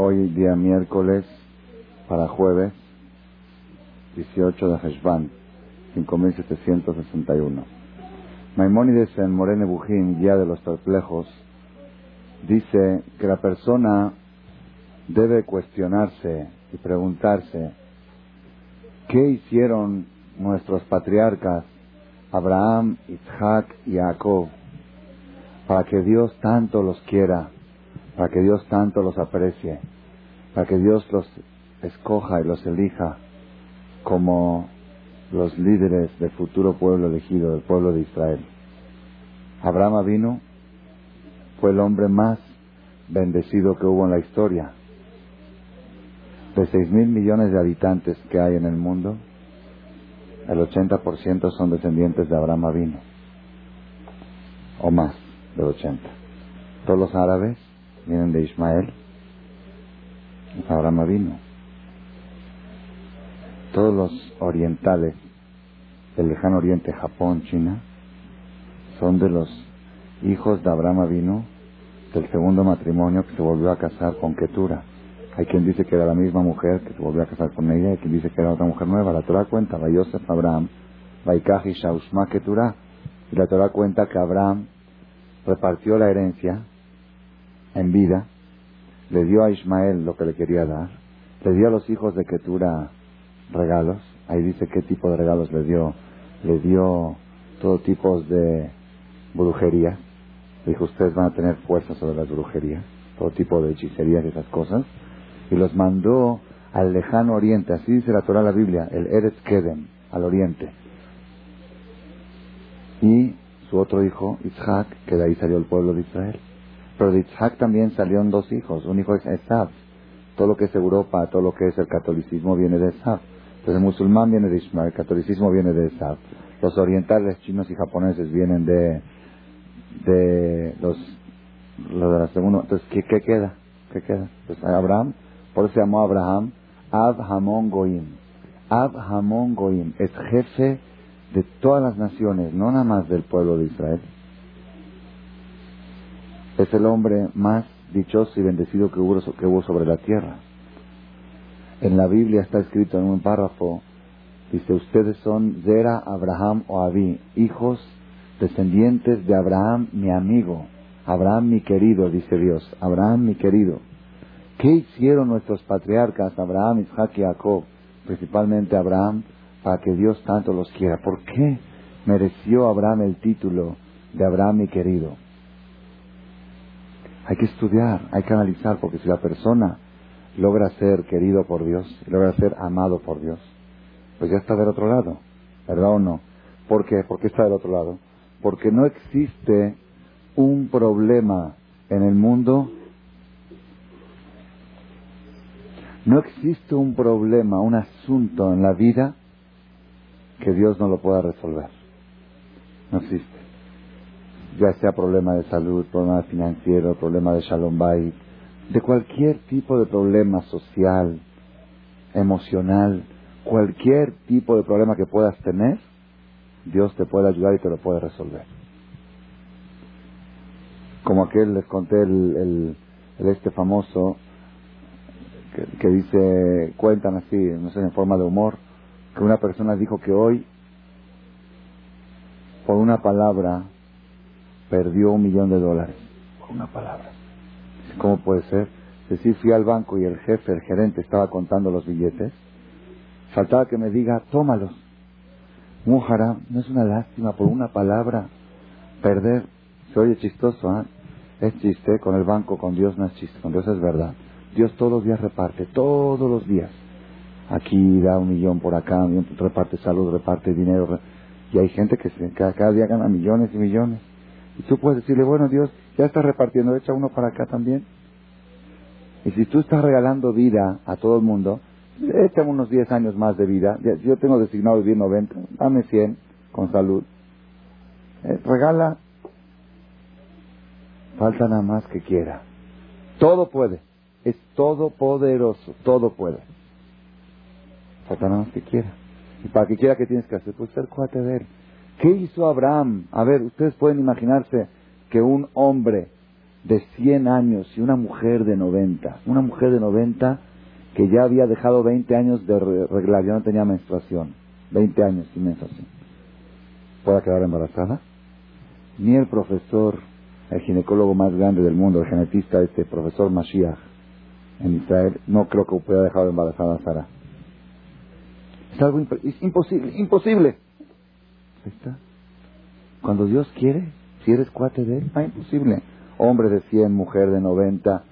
Hoy día miércoles para jueves 18 de Heshvan 5761. Maimónides en Morene Bujín, Guía de los Perplejos, dice que la persona debe cuestionarse y preguntarse qué hicieron nuestros patriarcas Abraham, Isaac y Jacob para que Dios tanto los quiera, para que Dios tanto los aprecie, para que Dios los escoja y los elija como los líderes del futuro pueblo elegido, del pueblo de Israel. Abraham vino, fue el hombre más bendecido que hubo en la historia. De seis mil millones de habitantes que hay en el mundo, el 80% son descendientes de Abraham vino, o más del 80. Todos los árabes vienen de Ismael, Abraham vino. Todos los orientales del lejano oriente, Japón, China, son de los hijos de Abraham vino del segundo matrimonio que se volvió a casar con Ketura. Hay quien dice que era la misma mujer que se volvió a casar con ella, y quien dice que era otra mujer nueva. La Torah cuenta, Yosef Abraham, Vaikaji Shausma Ketura. Y la Torah cuenta que Abraham repartió la herencia en vida, le dio a Ismael lo que le quería dar, le dio a los hijos de Ketura regalos, ahí dice qué tipo de regalos le dio, le dio todo tipo de brujería, dijo ustedes van a tener fuerza sobre las brujerías, todo tipo de hechicerías y esas cosas, y los mandó al lejano oriente, así dice la Torah la Biblia, el Eretz Kedem, al oriente. Y su otro hijo, Isaac, que de ahí salió el pueblo de Israel. Pero de Isaac también salieron dos hijos. Un hijo es Esab. Todo lo que es Europa, todo lo que es el catolicismo viene de Esab. Entonces el musulmán viene de Ismael, el catolicismo viene de Esab. Los orientales, chinos y japoneses vienen de, de los, los de la segunda. Entonces, ¿qué, ¿qué, queda? ¿Qué queda? Pues Abraham, por eso se llamó Abraham, Ab Hamon Goim. Ab Hamon Goim es jefe de todas las naciones, no nada más del pueblo de Israel. Es el hombre más dichoso y bendecido que hubo, sobre la tierra. En la Biblia está escrito en un párrafo, dice, ustedes son Zera, Abraham o Abí, hijos descendientes de Abraham, mi amigo, Abraham mi querido, dice Dios, Abraham mi querido. ¿Qué hicieron nuestros patriarcas, Abraham, Isaac y Jacob, principalmente Abraham, para que Dios tanto los quiera? ¿Por qué mereció Abraham el título de Abraham mi querido? Hay que estudiar, hay que analizar, porque si la persona logra ser querido por Dios, logra ser amado por Dios, pues ya está del otro lado, ¿verdad o no? ¿Por qué? ¿Por qué está del otro lado? Porque no existe un problema en el mundo, no existe un problema, un asunto en la vida que Dios no lo pueda resolver. No existe. Ya sea problema de salud, problema financiero, problema de shalom bayit, de cualquier tipo de problema social, emocional, cualquier tipo de problema que puedas tener, Dios te puede ayudar y te lo puede resolver. Como aquel, les conté el, el, este famoso que, que, dice, cuentan así, no sé, en forma de humor, que una persona dijo que hoy, por una palabra, perdió un millón de dólares. Por una palabra. ¿Cómo puede ser? Decir, fui al banco y el jefe, el gerente, estaba contando los billetes. Faltaba que me diga, tómalos. Mujara, no es una lástima por una palabra perder. Se oye chistoso, ¿ah? Es chiste, con el banco, con Dios no es chiste, con Dios es verdad. Dios todos los días reparte, todos los días. Aquí da un millón por acá, reparte salud, reparte dinero. Y hay gente que cada, cada día gana millones y millones. Y tú puedes decirle, bueno Dios, ya estás repartiendo, echa uno para acá también. Y si tú estás regalando vida a todo el mundo, echa unos 10 años más de vida. Yo tengo designado vivir 90, dame 100 con salud. Eh, regala. Falta nada más que quiera. Todo puede. Es todopoderoso. Todo puede. Falta nada más que quiera. Y para que quiera, ¿qué tienes que hacer? Pues ser cuate de él. ¿Qué hizo Abraham? A ver, ustedes pueden imaginarse que un hombre de 100 años y una mujer de 90. Una mujer de 90 que ya había dejado 20 años de reglar, ya no tenía menstruación. 20 años sin menstruación. ¿Puede quedar embarazada? Ni el profesor, el ginecólogo más grande del mundo, el genetista, este profesor Mashiach, en Israel, no creo que pueda dejar embarazada a Sara. Es algo imposible, imposible. Está. Cuando Dios quiere, si eres cuate de él, no imposible. Hombre de 100, mujer de 90,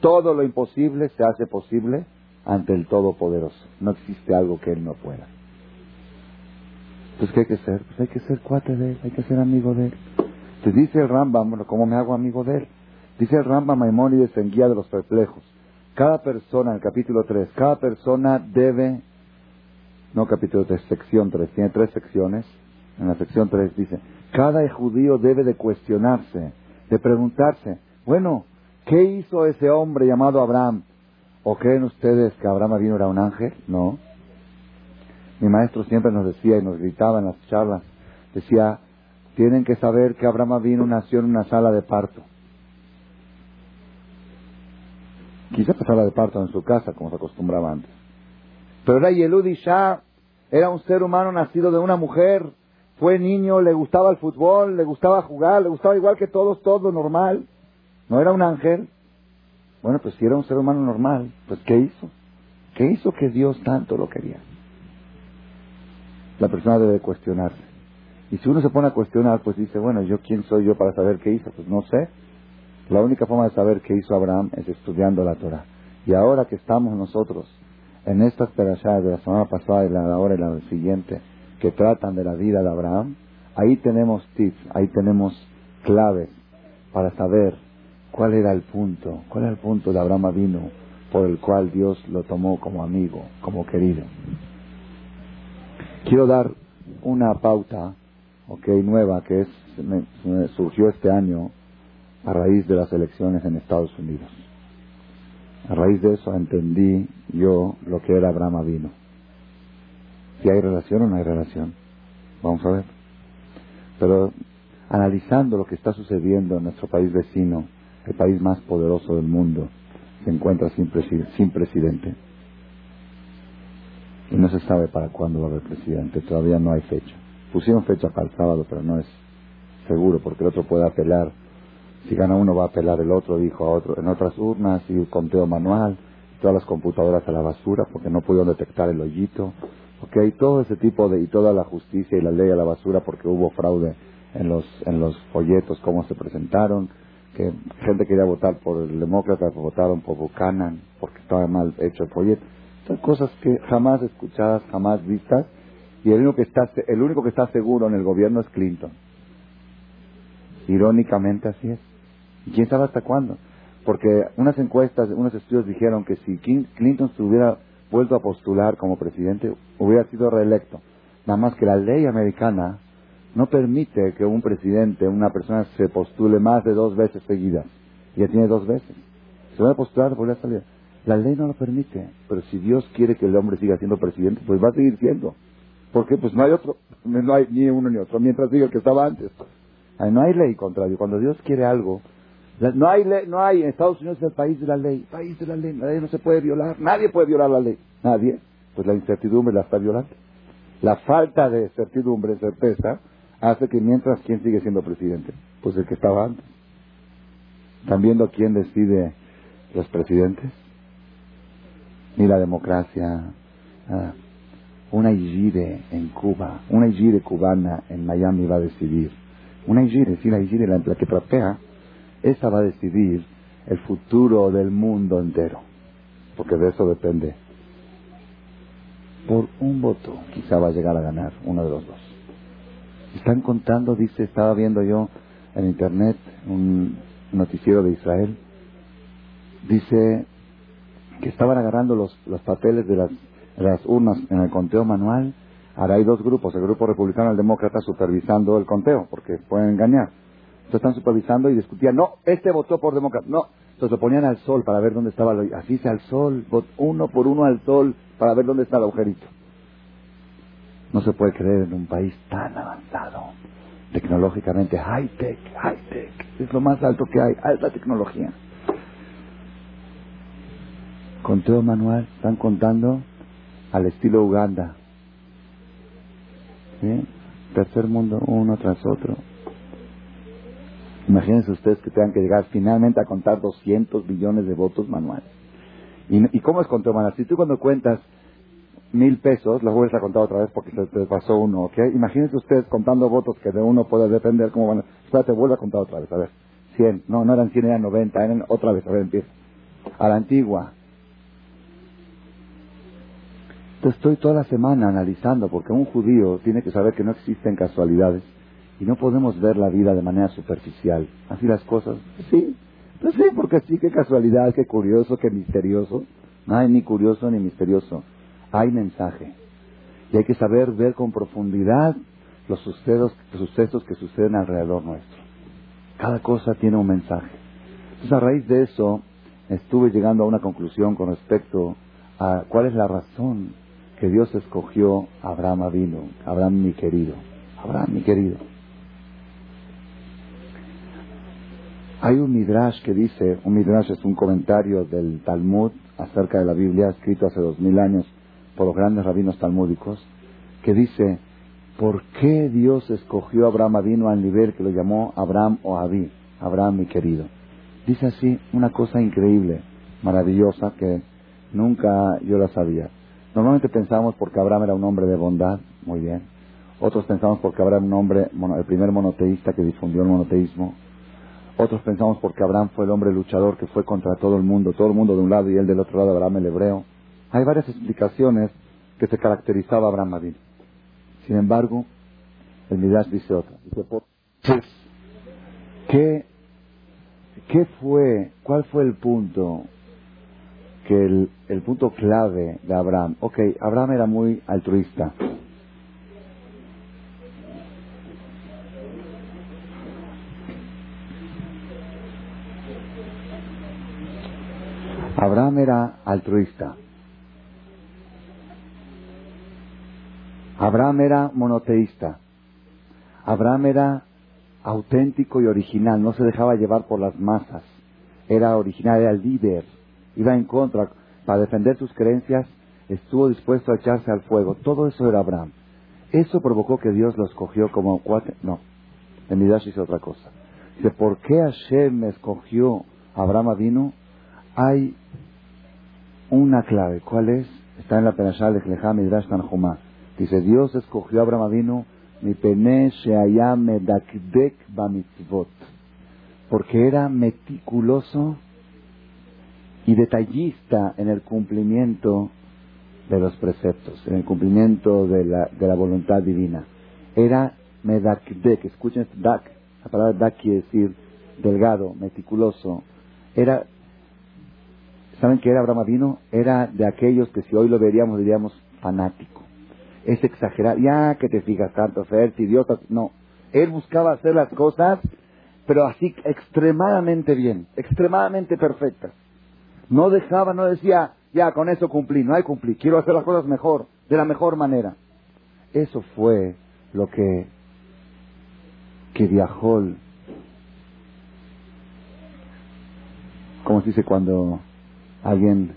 todo lo imposible se hace posible ante el Todopoderoso. No existe algo que él no pueda. Pues, ¿qué hay que ser? Pues hay que ser cuate de él, hay que ser amigo de él. Te dice el Rambam, bueno, ¿cómo me hago amigo de él? Dice el Rambam Maimónides en Guía de los Perplejos. Cada persona, en el capítulo 3, cada persona debe, no capítulo 3, sección 3, tiene tres secciones. En la sección 3 dice, cada judío debe de cuestionarse, de preguntarse, bueno, ¿qué hizo ese hombre llamado Abraham? ¿O creen ustedes que Abraham vino era un ángel? No. Mi maestro siempre nos decía y nos gritaba en las charlas, decía, tienen que saber que Abraham vino nació en una sala de parto. Quizá sala de parto en su casa, como se acostumbraba antes. Pero era Yelud Shah, era un ser humano nacido de una mujer, fue niño, le gustaba el fútbol, le gustaba jugar, le gustaba igual que todos, todo normal. No era un ángel. Bueno, pues si era un ser humano normal, pues ¿qué hizo? ¿Qué hizo que Dios tanto lo quería? La persona debe cuestionarse. Y si uno se pone a cuestionar, pues dice, bueno, ¿yo quién soy yo para saber qué hizo? Pues no sé. La única forma de saber qué hizo Abraham es estudiando la Torah. Y ahora que estamos nosotros en estas perashas de la semana pasada y la de ahora y la siguiente, que tratan de la vida de Abraham, ahí tenemos tips, ahí tenemos claves para saber cuál era el punto, cuál era el punto de Abraham vino por el cual Dios lo tomó como amigo, como querido. Quiero dar una pauta, ok, nueva, que es, me surgió este año a raíz de las elecciones en Estados Unidos. A raíz de eso entendí yo lo que era Abraham Avino. Si hay relación o no hay relación. Vamos a ver. Pero analizando lo que está sucediendo en nuestro país vecino, el país más poderoso del mundo, se encuentra sin, sin presidente. Y no se sabe para cuándo va a haber presidente. Todavía no hay fecha. Pusieron fecha para el sábado, pero no es seguro, porque el otro puede apelar si gana uno va a apelar el otro, dijo a otro, en otras urnas y conteo manual, todas las computadoras a la basura porque no pudieron detectar el hoyito. Ok, todo ese tipo de, y toda la justicia y la ley a la basura porque hubo fraude en los, en los folletos, cómo se presentaron, que gente quería votar por el demócrata, votaron por Buchanan porque estaba mal hecho el folleto. Son cosas que jamás escuchadas, jamás vistas, y el único que está, el único que está seguro en el gobierno es Clinton. Irónicamente así es. ¿Y quién sabe hasta cuándo? Porque unas encuestas, unos estudios dijeron que si Clinton se hubiera vuelto a postular como presidente, hubiera sido reelecto. Nada más que la ley americana no permite que un presidente, una persona se postule más de dos veces seguidas. Ya tiene dos veces. Se va a postular, vuelve a salir. La ley no lo permite, pero si Dios quiere que el hombre siga siendo presidente, pues va a seguir siendo. Porque pues no hay otro, no hay ni uno ni otro, mientras siga el que estaba antes. No hay ley contrario. Cuando Dios quiere algo, no hay, no hay, en Estados Unidos es el país de la ley, país de la ley, ley no se puede violar, nadie puede violar la ley, nadie, pues la incertidumbre la está violando. La falta de certidumbre, certeza, hace que mientras, ¿quién sigue siendo presidente? Pues el que estaba antes. ¿Están viendo quién decide los presidentes? Ni la democracia. Una Igire en Cuba, una Igire cubana en Miami va a decidir. Una Igire, sí, la Igire, la, la que trapea, esa va a decidir el futuro del mundo entero, porque de eso depende. Por un voto quizá va a llegar a ganar uno de los dos. Están contando, dice, estaba viendo yo en internet un noticiero de Israel, dice que estaban agarrando los, los papeles de las, las urnas en el conteo manual. Ahora hay dos grupos, el grupo republicano y el demócrata supervisando el conteo, porque pueden engañar están supervisando y discutían, no, este votó por demócrata, no. Entonces lo ponían al sol para ver dónde estaba, el, así se al sol, uno por uno al sol para ver dónde está el agujerito. No se puede creer en un país tan avanzado, tecnológicamente, high-tech, high-tech, es lo más alto que hay, alta tecnología. Conteo manual, están contando al estilo Uganda. ¿Sí? Tercer mundo, uno tras otro. Imagínense ustedes que tengan que llegar finalmente a contar 200 billones de votos manuales. ¿Y, cómo es conteo manual? Si tú cuando cuentas mil pesos, los vuelves a contar otra vez porque se te pasó uno, ¿ok? Imagínense ustedes contando votos que de uno puede depender cómo van a... Espérate, vuelve a contar otra vez, a ver. 100, no, no eran 100, eran 90, eran otra vez, a ver, empieza. A la antigua. Entonces estoy toda la semana analizando, porque un judío tiene que saber que no existen casualidades y no podemos ver la vida de manera superficial. Así las cosas. Sí, pues sí, porque sí, qué casualidad, qué curioso, qué misterioso. No hay ni curioso ni misterioso hay mensaje. Y hay que saber ver con profundidad los sucesos, sucesos que suceden alrededor nuestro. Cada cosa tiene un mensaje. Entonces, a raíz de eso, estuve llegando a una conclusión con respecto a cuál es la razón que Dios escogió a Abraham Avino, Abraham mi querido, Abraham mi querido. Hay un midrash que dice, un midrash es un comentario del Talmud acerca de la Biblia escrito hace dos mil años por los grandes rabinos talmúdicos, que dice, ¿por qué Dios escogió a Abraham vino al nivel que lo llamó Abraham o Abí, Abraham mi querido? Dice así una cosa increíble, maravillosa, que nunca yo la sabía. Normalmente pensamos porque Abraham era un hombre de bondad, muy bien. Otros pensamos porque Abraham un hombre, el primer monoteísta que difundió el monoteísmo. Otros pensamos porque Abraham fue el hombre luchador que fue contra todo el mundo, todo el mundo de un lado y él del otro lado, Abraham el hebreo. Hay varias explicaciones que se caracterizaba Abraham Avin. Sin embargo, el Midrash dice otra. Dice, ¿qué, ¿qué fue, cuál fue el punto que el, el punto clave de Abraham? Ok, Abraham era muy altruista. Abraham era altruista. Abraham era monoteísta. Abraham era auténtico y original, no se dejaba llevar por las masas. Era original, era líder, iba en contra. Para defender sus creencias, estuvo dispuesto a echarse al fuego. Todo eso era Abraham. Eso provocó que Dios lo escogió como cuate. No, en Midrash dice otra cosa. Dice, ¿por qué Hashem escogió a Abraham vino? Hay una clave. ¿Cuál es? Está en la Perashá de Chlejá Midrash Tanjumá. Dice, Dios escogió a Abraham Avinu mi pene medakdek bamitzvot. Porque era meticuloso y detallista en el cumplimiento de los preceptos, en el cumplimiento de la, de la voluntad divina. Era medakdek, escuchen dak, la palabra dak quiere decir delgado, meticuloso. Era, ¿saben qué era Abraham Avinu? Era de aquellos que si hoy lo veríamos diríamos fanático es exagerar. Ya que te fijas tanto, ser idiota. No. Él buscaba hacer las cosas, pero así extremadamente bien, extremadamente perfectas. No dejaba, no decía, ya con eso cumplí, no hay cumplir, quiero hacer las cosas mejor, de la mejor manera. Eso fue lo que, que viajó, ¿cómo se dice cuando alguien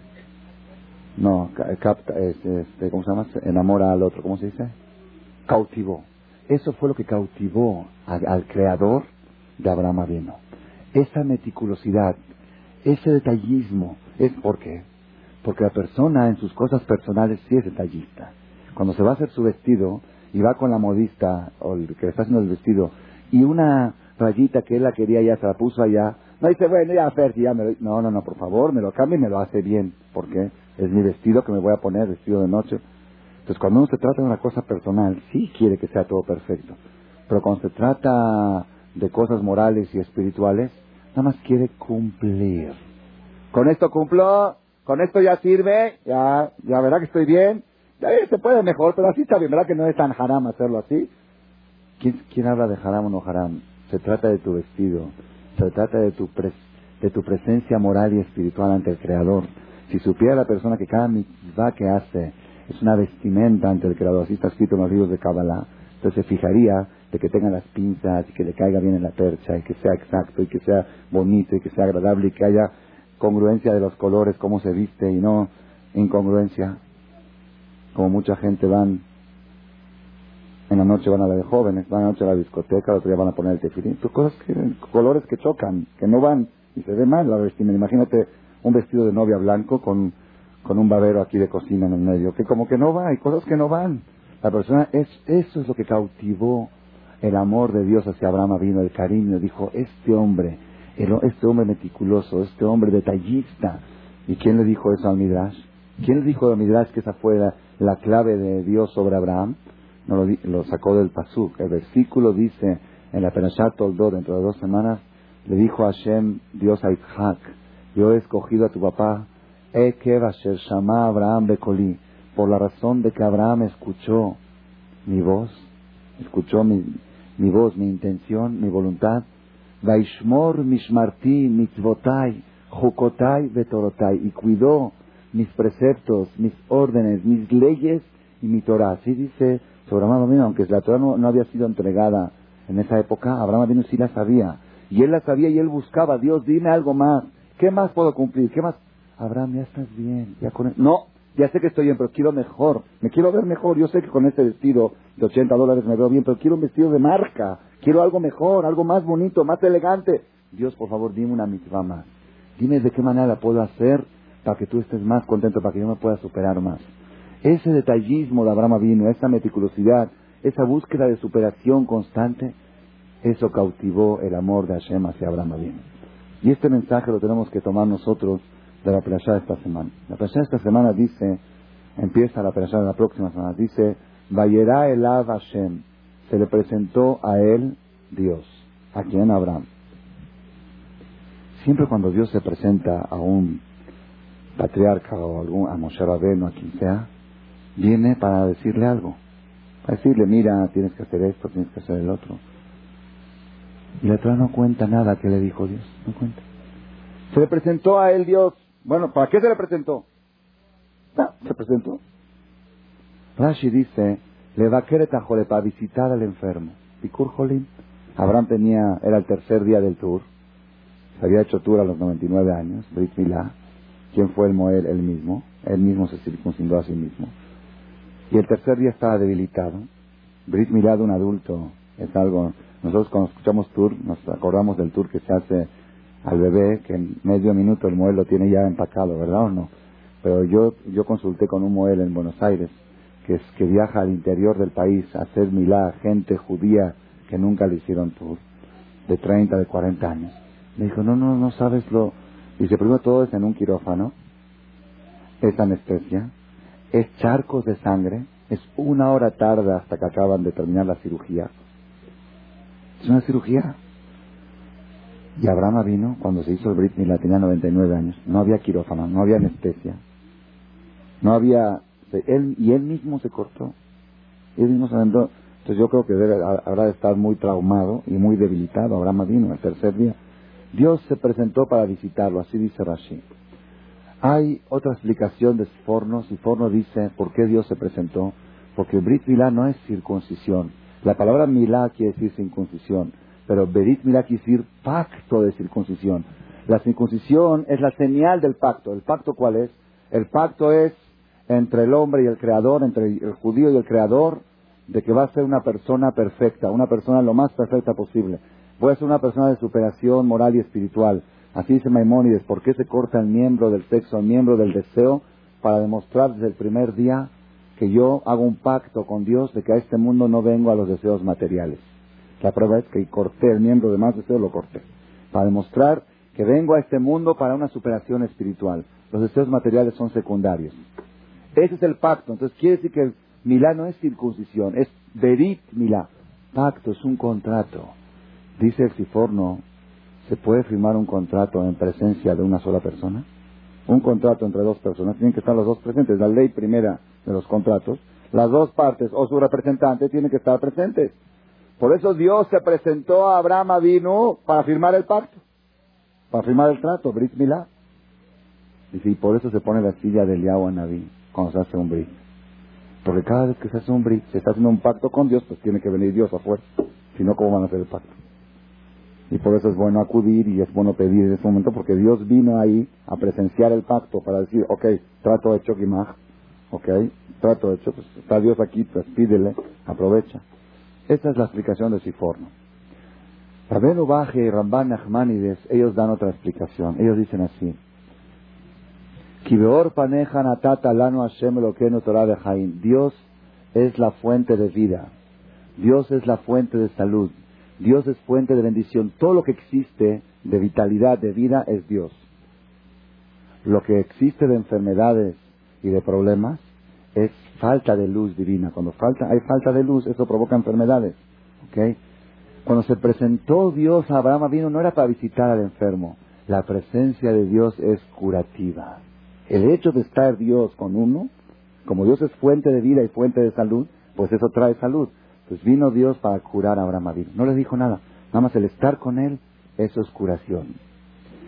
no, capta, este, ¿cómo se llama? Enamora al otro, ¿cómo se dice? Cautivó. Eso fue lo que cautivó al, creador de Abraham Avino. Esa meticulosidad, ese detallismo, es por qué? Porque la persona en sus cosas personales sí es detallista. Cuando se va a hacer su vestido y va con la modista o el que le está haciendo el vestido y una rayita que él la quería ya se la puso allá, no dice, bueno, ya Fer, ya me lo... No, no, no, por favor, me lo cambia y me lo hace bien. ¿Por qué? es mi vestido que me voy a poner, vestido de noche. Entonces, cuando uno se trata de una cosa personal, sí quiere que sea todo perfecto. Pero cuando se trata de cosas morales y espirituales, nada más quiere cumplir. Con esto cumplo, con esto ya sirve, ya, ya verá que estoy bien. Ya se puede mejor, pero así está bien, ¿verdad que no es tan haram hacerlo así? ¿Quién, quién habla de haram o no haram? Se trata de tu vestido, se trata de tu, de tu presencia moral y espiritual ante el Creador. Si supiera la persona que cada mitzvah que hace es una vestimenta ante el Creador, así está escrito en los libros de Kabbalah, entonces se fijaría de que tenga las pinzas que le caiga bien en la percha y que sea exacto y que sea bonito y que sea agradable y que haya congruencia de los colores, cómo se viste y no incongruencia. Como mucha gente van, en la noche van a la de jóvenes, van a la noche a la discoteca, otro día van a poner el tefilín. cosas que, colores que chocan, que no van y se ve mal la vestimenta. Imagínate un vestido de novia blanco con, con un babero aquí de cocina en el medio, que como que no va, hay cosas que no van. La persona, es, eso es lo que cautivó el amor de Dios hacia Abraham vino, el cariño, dijo, este hombre, este hombre meticuloso, este hombre detallista. ¿Y quién le dijo eso al Midrash? ¿Quién le dijo al Midrash que esa fue la, clave de Dios sobre Abraham? No lo, sacó del Pasuk. El versículo dice en la Perashat Toldó, dentro de dos semanas, le dijo a Hashem, Dios a Isaac, yo he escogido a tu papá, Ekev Shama Abraham Bekoli, por la razón de que Abraham escuchó mi voz, escuchó mi, mi voz, mi intención, mi voluntad. Vaishmor mishmarti mitzvotai, jukotai vetorotai, y cuidó mis preceptos, mis órdenes, mis leyes y mi Torah. Así dice sobre Abraham Avinu, aunque la Torah no, había sido entregada en esa época, Abraham Avinu sí la sabía. Y él la sabía y él buscaba, Dios, dime algo más. ¿Qué más puedo cumplir? ¿Qué más? Abraham, ya estás bien. Ya con... No, ya sé que estoy bien, pero quiero mejor. Me quiero ver mejor. Yo sé que con este vestido de 80 dólares me veo bien, pero quiero un vestido de marca. Quiero algo mejor, algo más bonito, más elegante. Dios, por favor, dime una mitzvah más. Dime de qué manera la puedo hacer para que tú estés más contento, para que yo me pueda superar más. Ese detallismo de Abraham vino, esa meticulosidad, esa búsqueda de superación constante, eso cautivó el amor de Hashem hacia Abraham vino. Y este mensaje lo tenemos que tomar nosotros de la de esta semana. La de esta semana dice, empieza la Perashá de la próxima semana, dice, Vayera Elav Hashem, se le presentó a él Dios. ¿A quién? Abraham. Siempre cuando Dios se presenta a un patriarca o algún, a Moshe Rabbeinu, a quien sea, viene para decirle algo. Para decirle, mira, tienes que hacer esto, tienes que hacer el otro. Y la Torah no cuenta nada que le dijo Dios, no cuenta. Se le presentó a él Dios. Bueno, ¿para qué se le presentó? No, se presentó. Rashi dice, le va a querer para visitar al enfermo. Pikur Jolim. Abraham tenía, era el tercer día del tour. Se había hecho tour a los 99 años, Brit Milá. ¿Quién fue el Moel? Él mismo. Él mismo se circuncindó a sí mismo. Y el tercer día estaba debilitado. Brit Milá de un adulto es algo... Nosotros cuando escuchamos tour, nos acordamos del tour que se hace al bebé, que en medio minuto el Moel lo tiene ya empacado, ¿verdad o no? Pero yo, yo consulté con un Moel en Buenos Aires que, es, que viaja al interior del país a hacer milá, gente judía que nunca le hicieron tour, de 30, de 40 años. Me dijo, no, no, no sabes lo... Dice, primero todo es en un quirófano, es anestesia, es charcos de sangre, es una hora tarde hasta que acaban de terminar la cirugía. Es una cirugía. Y Abraham vino cuando se hizo el Brit Milá, tenía 99 años. No había quirófano, no había anestesia, no había él, y él mismo se cortó. Él mismo se Entonces yo creo que debe, habrá de estar muy traumado y muy debilitado. Abraham vino el tercer día. Dios se presentó para visitarlo, así dice Rashi. Hay otra explicación de Forno. Si Forno dice por qué Dios se presentó. Porque Brit Milá no es circuncisión. La palabra Milá quiere decir circuncisión. Pero Berit Milá quiere decir pacto de circuncisión. La circuncisión es la señal del pacto. ¿El pacto cuál es? El pacto es entre el hombre y el creador, entre el judío y el creador, de que va a ser una persona perfecta, una persona lo más perfecta posible. Voy a ser una persona de superación moral y espiritual. Así dice Maimónides, ¿por qué se corta el miembro del sexo, el miembro del deseo? Para demostrar desde el primer día que yo hago un pacto con Dios de que a este mundo no vengo a los deseos materiales. La prueba es que corté el miembro de más deseo, lo corté. Para demostrar que vengo a este mundo para una superación espiritual. Los deseos materiales son secundarios. Ese es el pacto. Entonces quiere decir que Milá no es circuncisión, es Berit Milá. Pacto es un contrato. Dice el Siforno, ¿se puede firmar un contrato en presencia de una sola persona? Un contrato entre dos personas, tienen que estar los dos presentes. La ley primera de los contratos, las dos partes o su representante tienen que estar presentes. Por eso Dios se presentó a Abraham vino para firmar el pacto, para firmar el trato, Brit Milá. Y por eso se pone la silla del Yahweh Naví cuando se hace un brit. Porque cada vez que se hace un brit, se está haciendo un pacto con Dios, pues tiene que venir Dios a fuerza. Si no, ¿cómo van a hacer el pacto? Y por eso es bueno acudir y es bueno pedir en ese momento, porque Dios vino ahí a presenciar el pacto para decir, ok, trato hecho, Gimaj, ok, trato hecho, pues está Dios aquí, pues pídele, aprovecha. Esta es la explicación de Siforno. Rabenu Baje y Ramban Nachmanides, ellos dan otra explicación. Ellos dicen así. Dios es la fuente de vida. Dios es la fuente de salud. Dios es fuente de bendición. Todo lo que existe de vitalidad, de vida, es Dios. Lo que existe de enfermedades y de problemas es falta de luz divina. Cuando falta, hay falta de luz, eso provoca enfermedades. ¿okay? Cuando se presentó Dios a Abraham vino no era para visitar al enfermo. La presencia de Dios es curativa. El hecho de estar Dios con uno, como Dios es fuente de vida y fuente de salud, pues eso trae salud. Pues vino Dios para curar a Abraham No le dijo nada. Nada más el estar con él, eso es curación.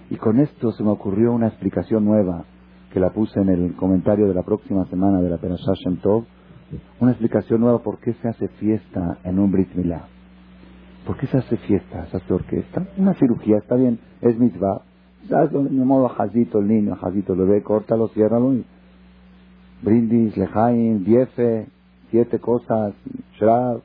Y con esto se me ocurrió una explicación nueva que la puse en el comentario de la próxima semana de la Perashah Shem Tov. Una explicación nueva por qué se hace fiesta en un Brit Milá. ¿Por qué se hace fiesta? ¿Se hace orquesta? Una cirugía, está bien, es mitzvah. ¿Sabes? De modo jazito el niño, jazito el bebé, córtalo, ciérralo y brindis, lejaim, diefe, siete cosas, shrab,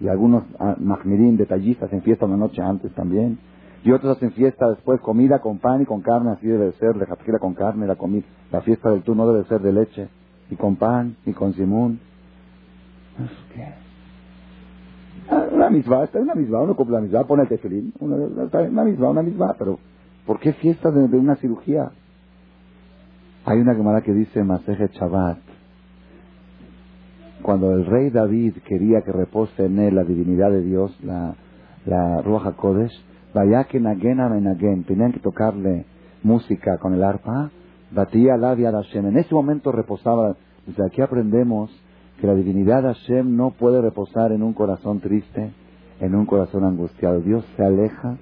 y algunos ah, mahmirim, detallistas, en fiesta una noche antes también. Y otros hacen fiesta después, comida con pan y con carne, así debe ser, lejatjila con carne, la comida. La fiesta del tú no debe ser de leche, y con pan, y con simón. ¿Qué? Una misma, está una misma, uno cumple la misma, pone el tefilín, una, misma, una misma, pero ¿por qué fiesta de, una cirugía? Hay una Gemara que dice Maseje Chabat, cuando el rey David quería que repose en él la divinidad de Dios, la, la Ruach Kodesh, vaya que menagen, tenían que tocarle música con el arpa, batía la de Hashem. En ese momento reposaba, desde aquí aprendemos que la divinidad de Hashem no puede reposar en un corazón triste, en un corazón angustiado. Dios se aleja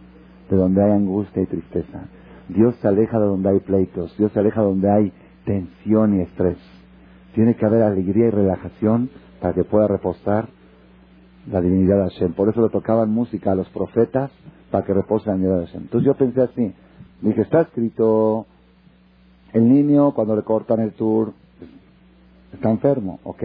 de donde hay angustia y tristeza. Dios se aleja de donde hay pleitos. Dios se aleja de donde hay tensión y estrés. Tiene que haber alegría y relajación para que pueda reposar la divinidad de Hashem. Por eso le tocaban música a los profetas para que repose la divinidad de Hashem. Entonces yo pensé así. Dije, está escrito, el niño cuando le cortan el tour está enfermo, ¿ok?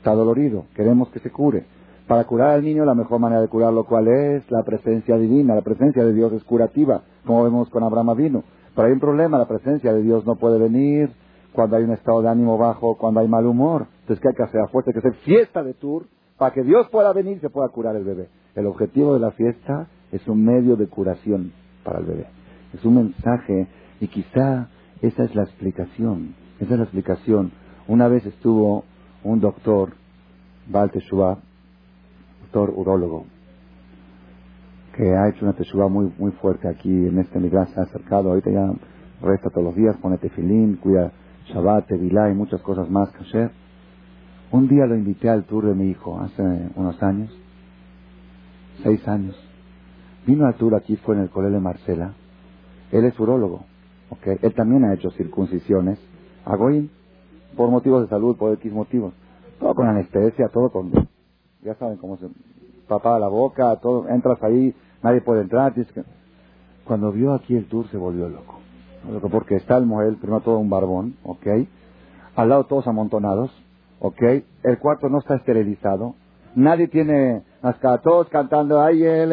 está dolorido, queremos que se cure. Para curar al niño, la mejor manera de curarlo, ¿cuál es? La presencia divina, la presencia de Dios es curativa, como vemos con Abraham vino. Pero hay un problema, la presencia de Dios no puede venir cuando hay un estado de ánimo bajo, cuando hay mal humor. Entonces, ¿qué hay que hacer? A fuerza que hacer fiesta de tour para que Dios pueda venir y se pueda curar el bebé. El objetivo de la fiesta es un medio de curación para el bebé. Es un mensaje y quizá esa es la explicación. Esa es la explicación. Una vez estuvo un doctor, Baal Teshuvah, doctor urólogo, que ha hecho una Teshuvah muy, muy fuerte aquí en este lugar, se ha acercado, ahorita ya resta todos los días, pone tefilín, cuida Shabbat, Tevilá y muchas cosas más, kasher. Un día lo invité al tour de mi hijo, hace unos años, seis años. Vino al tour aquí, fue en el colegio de Marcela. Él es urólogo, okay. Él también ha hecho circuncisiones. Agoín, por motivos de salud, por X motivos. Todo con anestesia, todo con... Ya saben cómo se... Papada la boca, todo, entras ahí, nadie puede entrar. Cuando vio aquí el tour se volvió loco. Porque está el Moel, primero todo un barbón, ¿ok? Al lado todos amontonados, ¿ok? El cuarto no está esterilizado. Nadie tiene hasta todos cantando ay él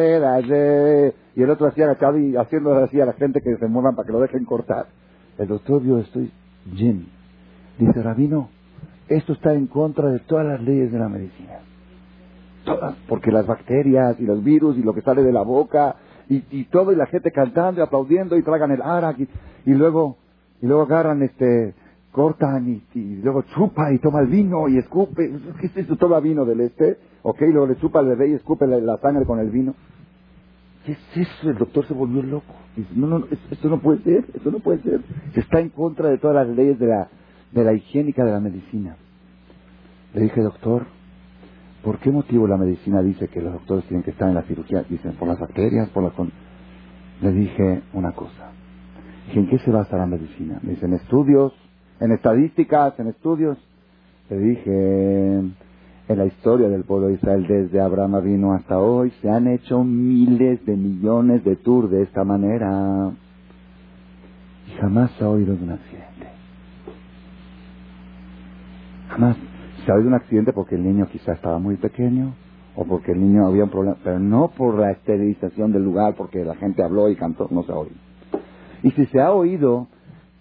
y el otro así agachado y haciendo así a la gente que se muevan para que lo dejen cortar. El doctor vio esto y Jim, Dice Rabino, esto está en contra de todas las leyes de la medicina. Todas, porque las bacterias y los virus y lo que sale de la boca y, todo y la gente cantando y aplaudiendo y tragan el arak y, luego y luego agarran este cortan y, luego chupa y toma el vino y escupe ¿qué es esto? toma vino del este ok luego le chupa al bebé y escupe la, sangre con el vino ¿qué es eso? el doctor se volvió loco dice no no esto no puede ser esto no puede ser está en contra de todas las leyes de la de la higiénica de la medicina. Le dije, doctor, ¿por qué motivo la medicina dice que los doctores tienen que estar en la cirugía? Dicen, por las bacterias, por las... Le dije una cosa. ¿en qué se basa la medicina? Me dicen, estudios, en estadísticas, en estudios. Le dije, en la historia del pueblo de Israel desde Abraham vino hasta hoy se han hecho miles de millones de tours de esta manera y jamás se ha oído de un accidente. Jamás se ha oído de un accidente porque el niño quizá estaba muy pequeño o porque el niño había un problema, pero no por la esterilización del lugar, porque la gente habló y cantó, no se ha oído. Y si se ha oído,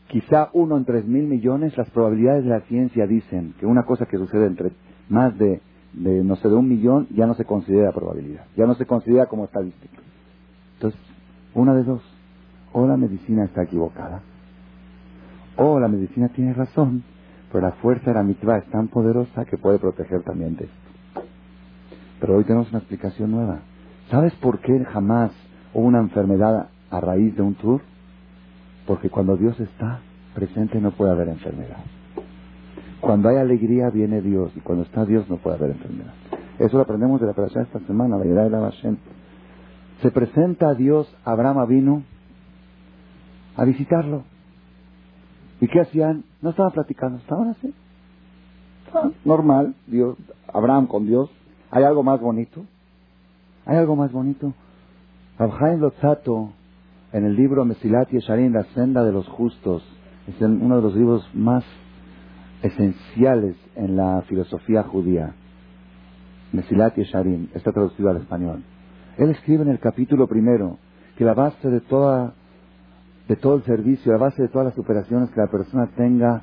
quizá uno en tres mil millones, las probabilidades de la ciencia dicen que una cosa que sucede entre más de, de, no sé, de un millón, ya no se considera probabilidad, ya no se considera como estadística. Entonces, una de dos, o la medicina está equivocada, o la medicina tiene razón, pero la fuerza de la mitad es tan poderosa que puede proteger también de esto. Pero hoy tenemos una explicación nueva. ¿Sabes por qué jamás hubo una enfermedad a raíz de un tour? Porque cuando Dios está presente no puede haber enfermedad. Cuando hay alegría viene Dios y cuando está Dios no puede haber enfermedad. Eso lo aprendemos de la operación esta semana, la idea de la Bashem. Se presenta a Dios, Abraham vino a visitarlo. ¿Y qué hacían? No estaban platicando, estaban así. normal, Dios, Abraham con Dios, ¿Hay algo más bonito? ¿Hay algo más bonito? Abhaim Lotzato, en el libro Mesilat Yesharim, La senda de los justos, es uno de los libros más esenciales en la filosofía judía. Mesilat Yesharim, está traducido al español. Él escribe en el capítulo primero que la base de toda de todo el servicio, la base de todas las operaciones, que la persona tenga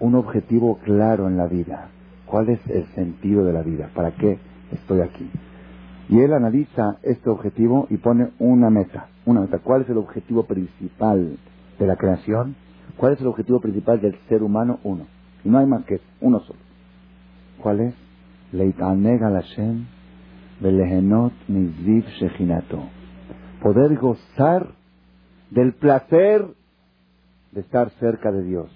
un objetivo claro en la vida. ¿Cuál es el sentido de la vida? ¿Para qué estoy aquí. Y él analiza este objetivo y pone una meta. Una meta. ¿Cuál es el objetivo principal de la creación? ¿Cuál es el objetivo principal del ser humano? Uno. Y no hay más que uno solo. ¿Cuál es? Poder gozar del placer de estar cerca de Dios,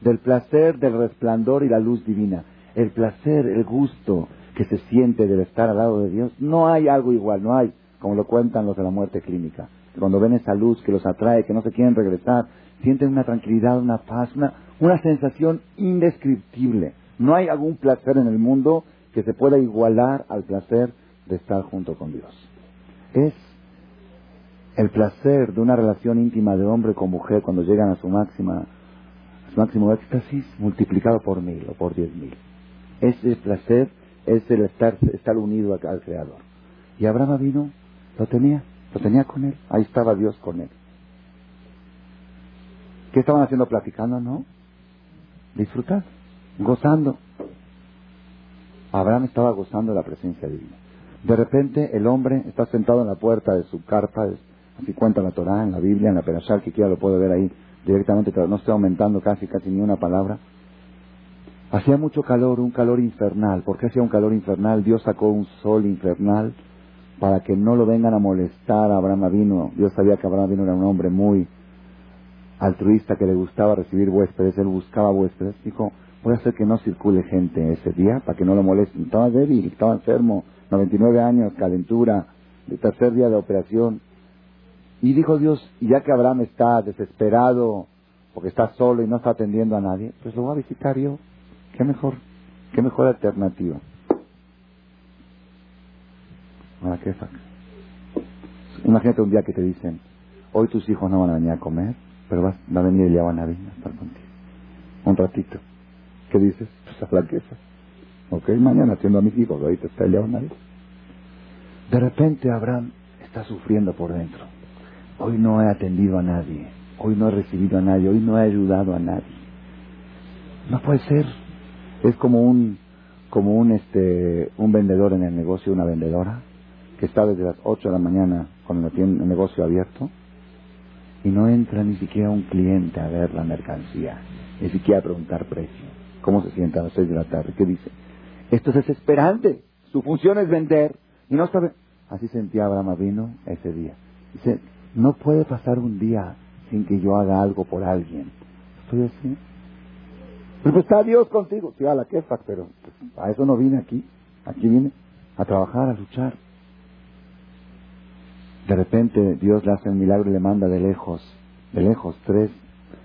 del placer del resplandor y la luz divina, el placer, el gusto, que se siente del estar al lado de Dios, no hay algo igual, no hay, como lo cuentan los de la muerte clínica. Cuando ven esa luz que los atrae, que no se quieren regresar, sienten una tranquilidad, una paz, una, una sensación indescriptible. No hay algún placer en el mundo que se pueda igualar al placer de estar junto con Dios. Es el placer de una relación íntima de hombre con mujer cuando llegan a su máxima, su máximo éxtasis multiplicado por mil o por diez mil. Ese placer es el estar, estar unido al Creador. Y Abraham vino, lo tenía, lo tenía con él, ahí estaba Dios con él. ¿Qué estaban haciendo? Platicando, ¿no? Disfrutar, gozando. Abraham estaba gozando de la presencia divina. De repente el hombre está sentado en la puerta de su carpa, así cuenta la Torah, en la Biblia, en la Perashal, que quiera lo puede ver ahí directamente, pero no estoy aumentando casi, casi ni una palabra. Hacía mucho calor, un calor infernal. ¿Por qué hacía un calor infernal? Dios sacó un sol infernal para que no lo vengan a molestar a Abraham Avino. Dios sabía que Abraham Avino era un hombre muy altruista que le gustaba recibir huéspedes. Él buscaba huéspedes. Dijo, voy a hacer que no circule gente ese día para que no lo molesten. Estaba débil, estaba enfermo, 99 años, calentura, de tercer día de operación. Y dijo Dios, ya que Abraham está desesperado porque está solo y no está atendiendo a nadie, pues lo voy a visitar yo. ¿Qué mejor, qué mejor alternativa? Ahora, ¿qué Imagínate un día que te dicen, hoy tus hijos no van a venir a comer, pero va a venir el van a estar contigo. Un ratito. ¿Qué dices? Pues la flaqueza. Ok, mañana atiendo a mis hijos, ahorita está el venir. De repente Abraham está sufriendo por dentro. Hoy no he atendido a nadie, hoy no he recibido a nadie, hoy no he ayudado a nadie. No puede ser. Es como un, como un, este, un vendedor en el negocio, una vendedora, que está desde las 8 de la mañana con el, negocio abierto y no entra ni siquiera un cliente a ver la mercancía, ni siquiera a preguntar precio. ¿Cómo se sienta a las 6 de la tarde? ¿Qué dice? Esto es desesperante. Su función es vender y no sabe. Así sentía Abraham vino ese día. Dice, no puede pasar un día sin que yo haga algo por alguien. Estoy así. Pues está Dios contigo. Sí, a la quefa, pero pues, a eso no vine aquí. Aquí vine a trabajar, a luchar. De repente Dios le hace un milagro y le manda de lejos, de lejos, tres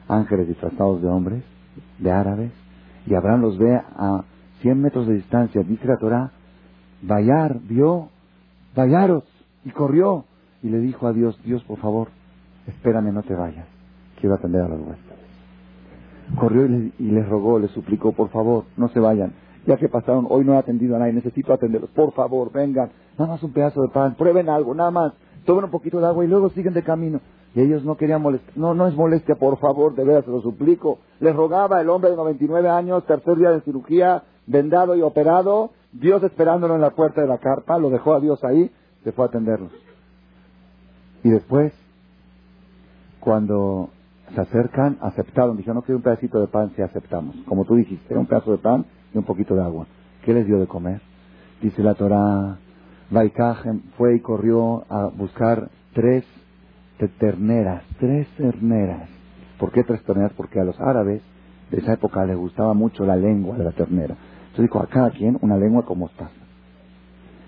ángeles disfrazados de hombres, de árabes, y Abraham los ve a 100 metros de distancia, dice la Torah, Vayar, vio, Vayaros, y corrió, y le dijo a Dios, Dios, por favor, espérame, no te vayas, quiero atender a los huéspedes. Corrió y, y les rogó, les suplicó, por favor, no se vayan. Ya que pasaron, hoy no he atendido a nadie, necesito atenderlos, por favor, vengan, nada más un pedazo de pan, prueben algo, nada más, tomen un poquito de agua y luego siguen de camino. Y ellos no querían molestar. No, no es molestia, por favor, de veras, se lo suplico. Les rogaba el hombre de 99 años, tercer día de cirugía, vendado y operado, Dios esperándolo en la puerta de la carpa, lo dejó a Dios ahí, se fue a atenderlos. Y después, cuando se acercan, aceptaron. Dijeron, no quiero un pedacito de pan, si aceptamos. Como tú dijiste, un pedazo de pan y un poquito de agua. ¿Qué les dio de comer? Dice la Torah, Baikajem fue y corrió a buscar tres terneras, tres terneras. ¿Por qué tres terneras? Porque a los árabes de esa época les gustaba mucho la lengua de la ternera. Entonces dijo, a cada quien una lengua como está.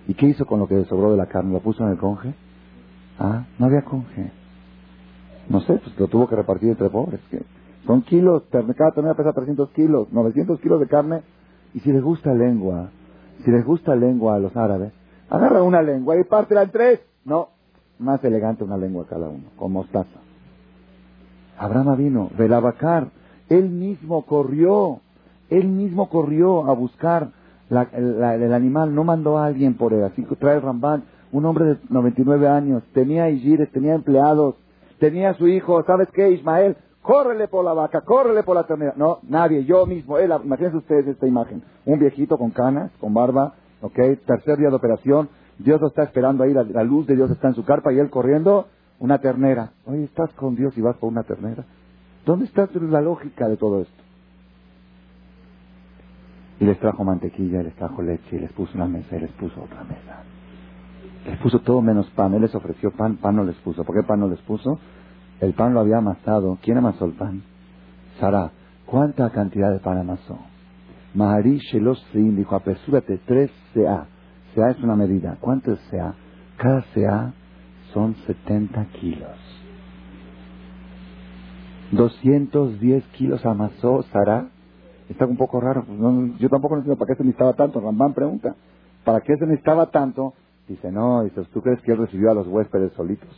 ¿Y qué hizo con lo que sobró de la carne? ¿Lo puso en el conje? Ah, no había conje. No sé, pues lo tuvo que repartir entre pobres. Que son kilos, cada ternera pesa 300 kilos, 900 kilos de carne. Y si les gusta lengua, si les gusta lengua a los árabes, agarra una lengua y pártela en tres. No, más elegante una lengua cada uno, con mostaza. Abraham vino, Belabacar, él mismo corrió, él mismo corrió a buscar el, animal, no mandó a alguien por él. Así que trae Rambán, un hombre de 99 años, tenía Igires, tenía empleados, tenía su hijo, ¿sabes qué, Ismael? Córrele por la vaca, córrele por la ternera. No, nadie, yo mismo, él, imagínense ustedes esta imagen. Un viejito con canas, con barba, ok, tercer día de operación, Dios lo está esperando ahí, la, luz de Dios está en su carpa y él corriendo, una ternera. Oye, estás con Dios y vas por una ternera. ¿Dónde está la lógica de todo esto? Y les trajo mantequilla, y les trajo leche, y les puso una mesa, y les puso otra mesa. Les puso todo menos pan. Él les ofreció pan, pan no les puso. ¿Por qué pan no les puso? El pan lo había amasado. ¿Quién amasó el pan? Sara. ¿Cuánta cantidad de pan amasó? Mahari Shelosim dijo, apresúrate, tres CA. CA es una medida. ¿Cuánto es CA? Cada CA son 70 kilos. 210 kilos amasó Sara. Está un poco raro. Pues yo tampoco entiendo para qué se necesitaba tanto. Rambán pregunta. ¿Para qué se necesitaba tanto? Dice, no, dice, ¿tú crees que él recibió a los huéspedes solitos?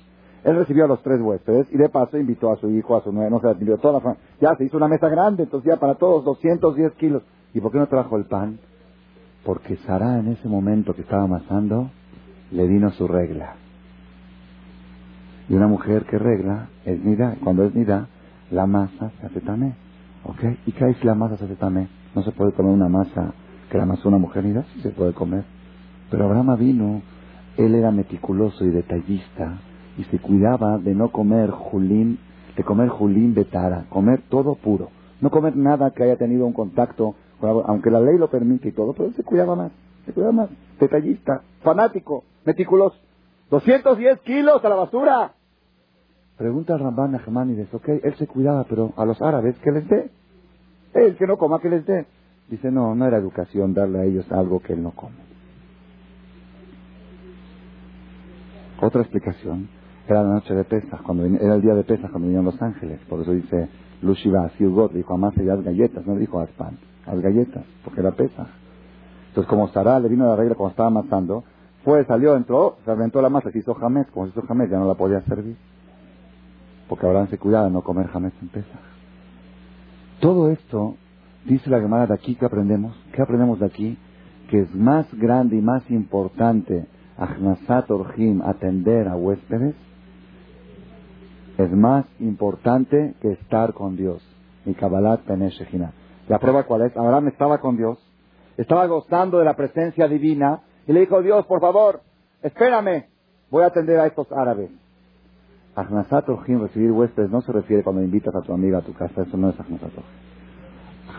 Él recibió a los tres huéspedes y de paso invitó a su hijo, a su nuera, no se admitió toda la familia. Ya se hizo una mesa grande, entonces ya para todos 210 kilos. ¿Y por qué no trajo el pan? Porque Sara en ese momento que estaba amasando le vino su regla. Y una mujer que regla es nida. Cuando es nida, la masa se hace tamé. ¿Ok? ¿Y qué hay si la masa se hace tamé? No se puede comer una masa que la amasó una mujer nida. Sí se puede comer. Pero Abraham vino, él era meticuloso y detallista y se cuidaba de no comer julín, de comer julín de tara, comer todo puro. No comer nada que haya tenido un contacto aunque la ley lo permite y todo, pero él se cuidaba más, se cuidaba más, detallista, fanático, meticuloso. 210 kilos a la basura. Pregunta al Ramban a y ok, él se cuidaba, pero a los árabes, ¿qué les dé? Él que no coma, ¿qué les dé? Dice, no, no era educación darle a ellos algo que él no come. Otra explicación, era la noche de Pesas, cuando era el día de Pesas cuando vinieron los ángeles, por eso dice, Lushiva, God, dijo, amás las galletas, no dijo haz pan las galletas, porque era pesa. Entonces, como Sara le vino la regla cuando estaba amasando, fue, salió, entró, se aventó la masa, se hizo jamés, como se hizo jamés, ya no la podía servir. Porque Abraham se cuidaba de no comer jamés en pesa. Todo esto, dice la Gemara de aquí que aprendemos, ¿qué aprendemos de aquí? Que es más grande y más importante Ahnasat Orjim, atender a huéspedes, es más importante que estar con Dios. Mi Kabbalat. La prueba cuál es, Abraham estaba con Dios, estaba gozando de la presencia divina y le dijo, Dios, por favor, espérame, voy a atender a estos árabes. Ahnasat recibir huéspedes, no se refiere cuando invitas a tu amiga a tu casa, eso no es Ahnasat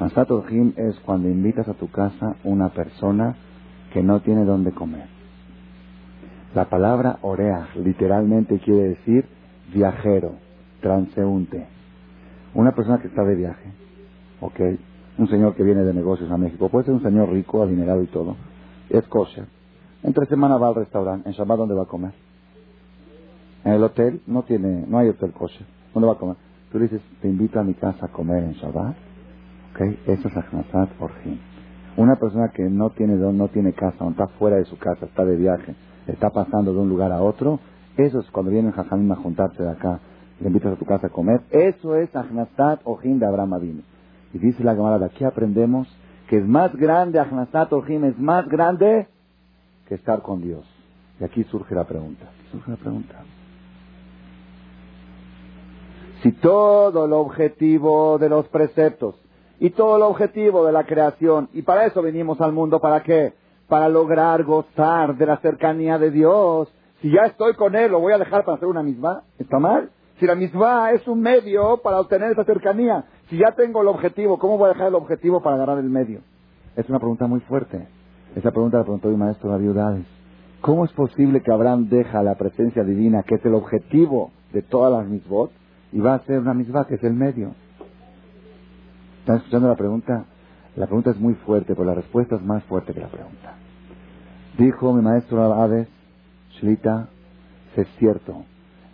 Ahnasat es cuando invitas a tu casa una persona que no tiene dónde comer. La palabra orea literalmente quiere decir viajero, transeúnte. Una persona que está de viaje, ¿ok? un señor que viene de negocios a México, puede ser un señor rico, adinerado y todo, es kosher. Entre semana va al restaurante, en Shabbat ¿dónde va a comer? En el hotel no tiene, no hay hotel kosher, ¿dónde va a comer? Tú le dices, te invito a mi casa a comer en Shabbat, ok, eso es Achnasat Orjim. Una persona que no tiene don, no tiene casa, o está fuera de su casa, está de viaje, está pasando de un lugar a otro, eso es cuando vienen Jajamim a juntarse de acá, le invitas a tu casa a comer, eso es Ahnastat Ojim de Abraham Avinu. Y dice la Gemara, de aquí aprendemos que es más grande Ahnastat Ojim, es más grande que estar con Dios. Y aquí surge la pregunta, surge la pregunta. Si todo el objetivo de los preceptos y todo el objetivo de la creación, y para eso venimos al mundo, ¿para qué? Para lograr gozar de la cercanía de Dios. Si ya estoy con Él, ¿lo voy a dejar para hacer una misma? ¿Está mal? Si la misma es un medio para obtener esa cercanía, si ya tengo el objetivo, ¿cómo voy a dejar el objetivo para agarrar el medio? Es una pregunta muy fuerte. Esa pregunta la preguntó mi maestro David Udades. ¿Cómo es posible que Abraham deja la presencia divina, que es el objetivo de todas las misbot, y va a hacer una misma que es el medio? ¿Están escuchando la pregunta? La pregunta es muy fuerte, pero la respuesta es más fuerte que la pregunta. Dijo mi maestro Hades, Shlita, es cierto,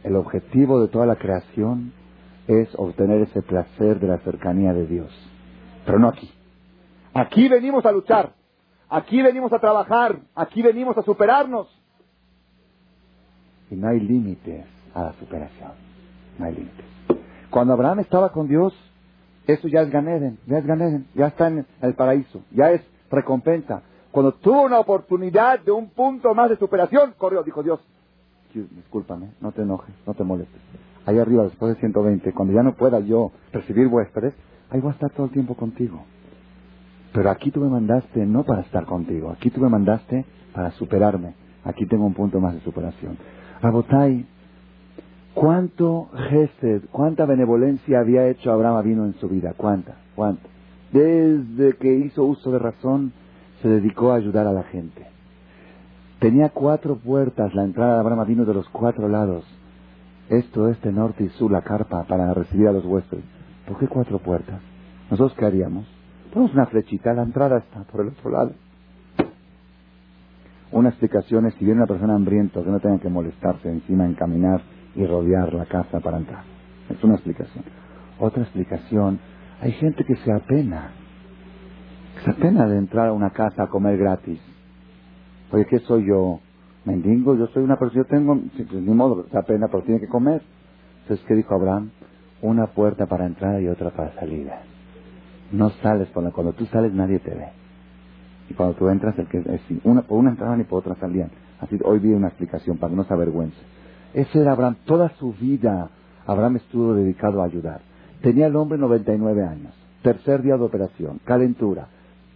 el objetivo de toda la creación es obtener ese placer de la cercanía de Dios, pero no aquí. Aquí venimos a luchar. Aquí venimos a trabajar, aquí venimos a superarnos. Y no hay límites a la superación. No hay límites. Cuando Abraham estaba con Dios, eso ya es Ganeden, ya es Ganeden, ya está en el paraíso, ya es recompensa. Cuando tuvo una oportunidad de un punto más de superación, corrió, dijo Dios, discúlpame, no te enojes, no te molestes. Ahí arriba, después de 120, cuando ya no pueda yo recibir huéspedes, ahí voy a estar todo el tiempo contigo. Pero aquí tú me mandaste no para estar contigo, aquí tú me mandaste para superarme. Aquí tengo un punto más de superación. Rabotai, ¿cuánto gesed, cuánta benevolencia había hecho Abraham vino en su vida? ¿Cuánta? ¿Cuánta? Desde que hizo uso de razón, se dedicó a ayudar a la gente. Tenía cuatro puertas, la entrada de Abraham vino de los cuatro lados. Esto, este, norte y sur, la carpa, para recibir a los huéspedes. ¿Por qué cuatro puertas? ¿Nosotros qué haríamos? Ponemos una flechita, la entrada está por el otro lado. Una explicación es si viene una persona hambrienta que no tenga que molestarse encima en caminar y rodear la casa para entrar. Es una explicación. Otra explicación, hay gente que se apena. Se apena de entrar a una casa a comer gratis. Oye, ¿qué soy yo? ¿Mendigo? Yo soy una persona, yo tengo, pues, ni modo, se apena, pero tiene que comer. Entonces, ¿qué dijo Abraham? Una puerta para entrar y otra para salir. No sales por la, cuando tú sales nadie te ve. Y cuando tú entras, el que es, una, por una entraban y por otra salían. Así hoy vi una explicación para que no se avergüence. Ese era Abraham. Toda su vida Abraham estuvo dedicado a ayudar. Tenía el hombre 99 años. Tercer día de operación. Calentura.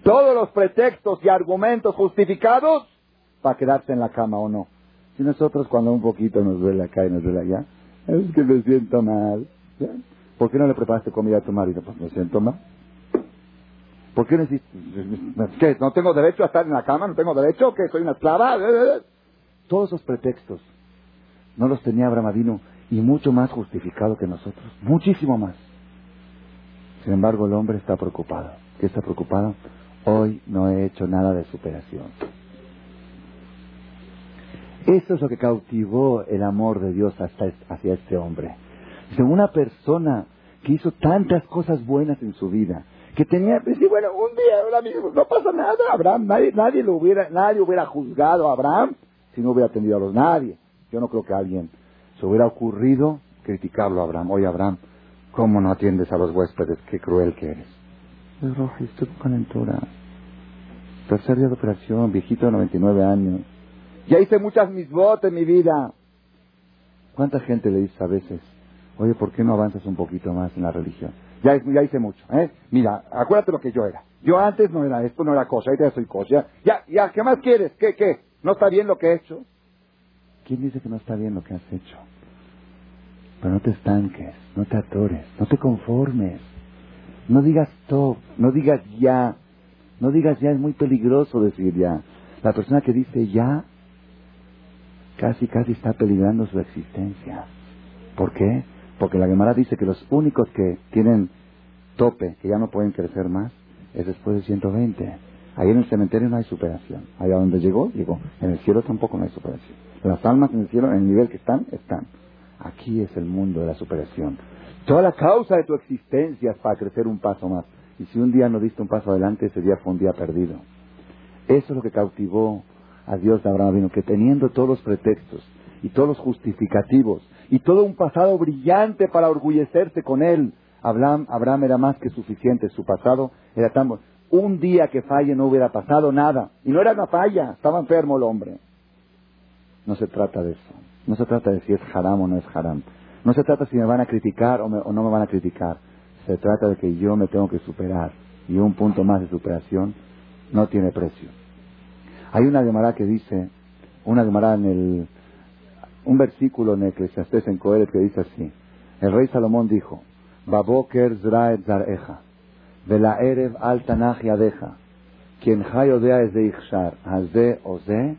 Todos los pretextos y argumentos justificados para quedarse en la cama o no. Si nosotros cuando un poquito nos duele acá y nos duele allá, es que me siento mal. ¿Por qué no le preparaste comida a tu marido? Pues me siento mal. ¿Por qué no ¿Qué? ¿No tengo derecho a estar en la cama? ¿No tengo derecho? ¿Que soy una esclava? Todos esos pretextos no los tenía Abraham y mucho más justificado que nosotros. Muchísimo más. Sin embargo, el hombre está preocupado. ¿Qué está preocupado? Hoy no he hecho nada de superación. Eso es lo que cautivó el amor de Dios hasta, hacia este hombre. Dice, una persona que hizo tantas cosas buenas en su vida, que tenía, bueno, un día, no pasa nada, Abraham, nadie, nadie lo hubiera, nadie hubiera juzgado a Abraham si no hubiera atendido a los nadie. Yo no creo que alguien se hubiera ocurrido criticarlo a Abraham. Oye, Abraham, ¿cómo no atiendes a los huéspedes? Qué cruel que eres. Es rojo, estoy con calentura. Tercer día de operación, viejito de 99 años. Ya hice muchas misbot en mi vida. ¿Cuánta gente le dice a veces, oye, ¿por qué no avanzas un poquito más en la religión? Ya, ya hice mucho, ¿eh? Mira, acuérdate lo que yo era. Yo antes no era esto, no era cosa, ahorita ya soy cosa. Ya, ya, ¿qué más quieres? ¿Qué, qué? ¿No está bien lo que he hecho? ¿Quién dice que no está bien lo que has hecho? Pero no te estanques, no te atores, no te conformes. No digas stop, no digas ya. No digas ya, es muy peligroso decir ya. La persona que dice ya, casi, casi está peligrando su existencia. ¿Por qué? Porque la Gemara dice que los únicos que tienen tope, que ya no pueden crecer más, es después de 120. Ahí en el cementerio no hay superación. Allá donde llegó, llegó. En el cielo tampoco no hay superación. Las almas en el cielo, en el nivel que están, están. Aquí es el mundo de la superación. Toda la causa de tu existencia es para crecer un paso más. Y si un día no diste un paso adelante, ese día fue un día perdido. Eso es lo que cautivó a Dios de Abraham vino que teniendo todos los pretextos y todos los justificativos y todo un pasado brillante para orgullecerse con él, Abraham, Abraham era más que suficiente. Su pasado era tan... Un día que falle no hubiera pasado nada. Y no era una falla, estaba enfermo el hombre. No se trata de eso. No se trata de si es haram o no es haram. No se trata si me van a criticar o, no me van a criticar. Se trata de que yo me tengo que superar. Y un punto más de superación no tiene precio. Hay una Gemara que dice, una Gemara en el, un versículo en Eclesiastés en Coelet que dice así. El rey Salomón dijo, Baboker zareja, vela erev al tanach yadeja, quien hayodea es de ichshar, hazde oze,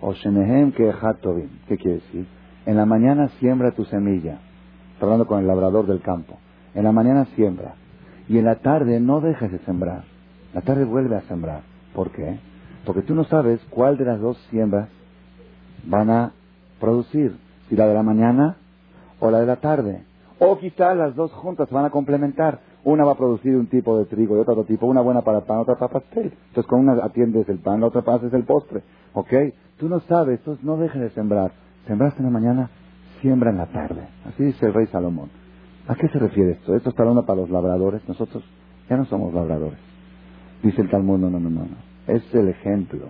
o shenehem que tovim. ¿Qué quiere decir? En la mañana siembra tu semilla. Está hablando con el labrador del campo. En la mañana siembra. Y en la tarde no dejes de sembrar. La tarde vuelve a sembrar. ¿Por qué? Porque tú no sabes cuál de las dos siembras van a producir. Si la de la mañana o la de la tarde. O quizás las dos juntas van a complementar. Una va a producir un tipo de trigo y otra otro tipo. Una buena para pan, otra para pastel. Entonces con una atiendes el pan, la otra haces el postre. ¿Ok? Tú no sabes, entonces no dejes de sembrar. Sembraste en la mañana, siembra en la tarde. Así dice el rey Salomón. ¿A qué se refiere esto? Esto está hablando para los labradores. Nosotros ya no somos labradores. Dice el Talmud, no, no, no, no. Es el ejemplo.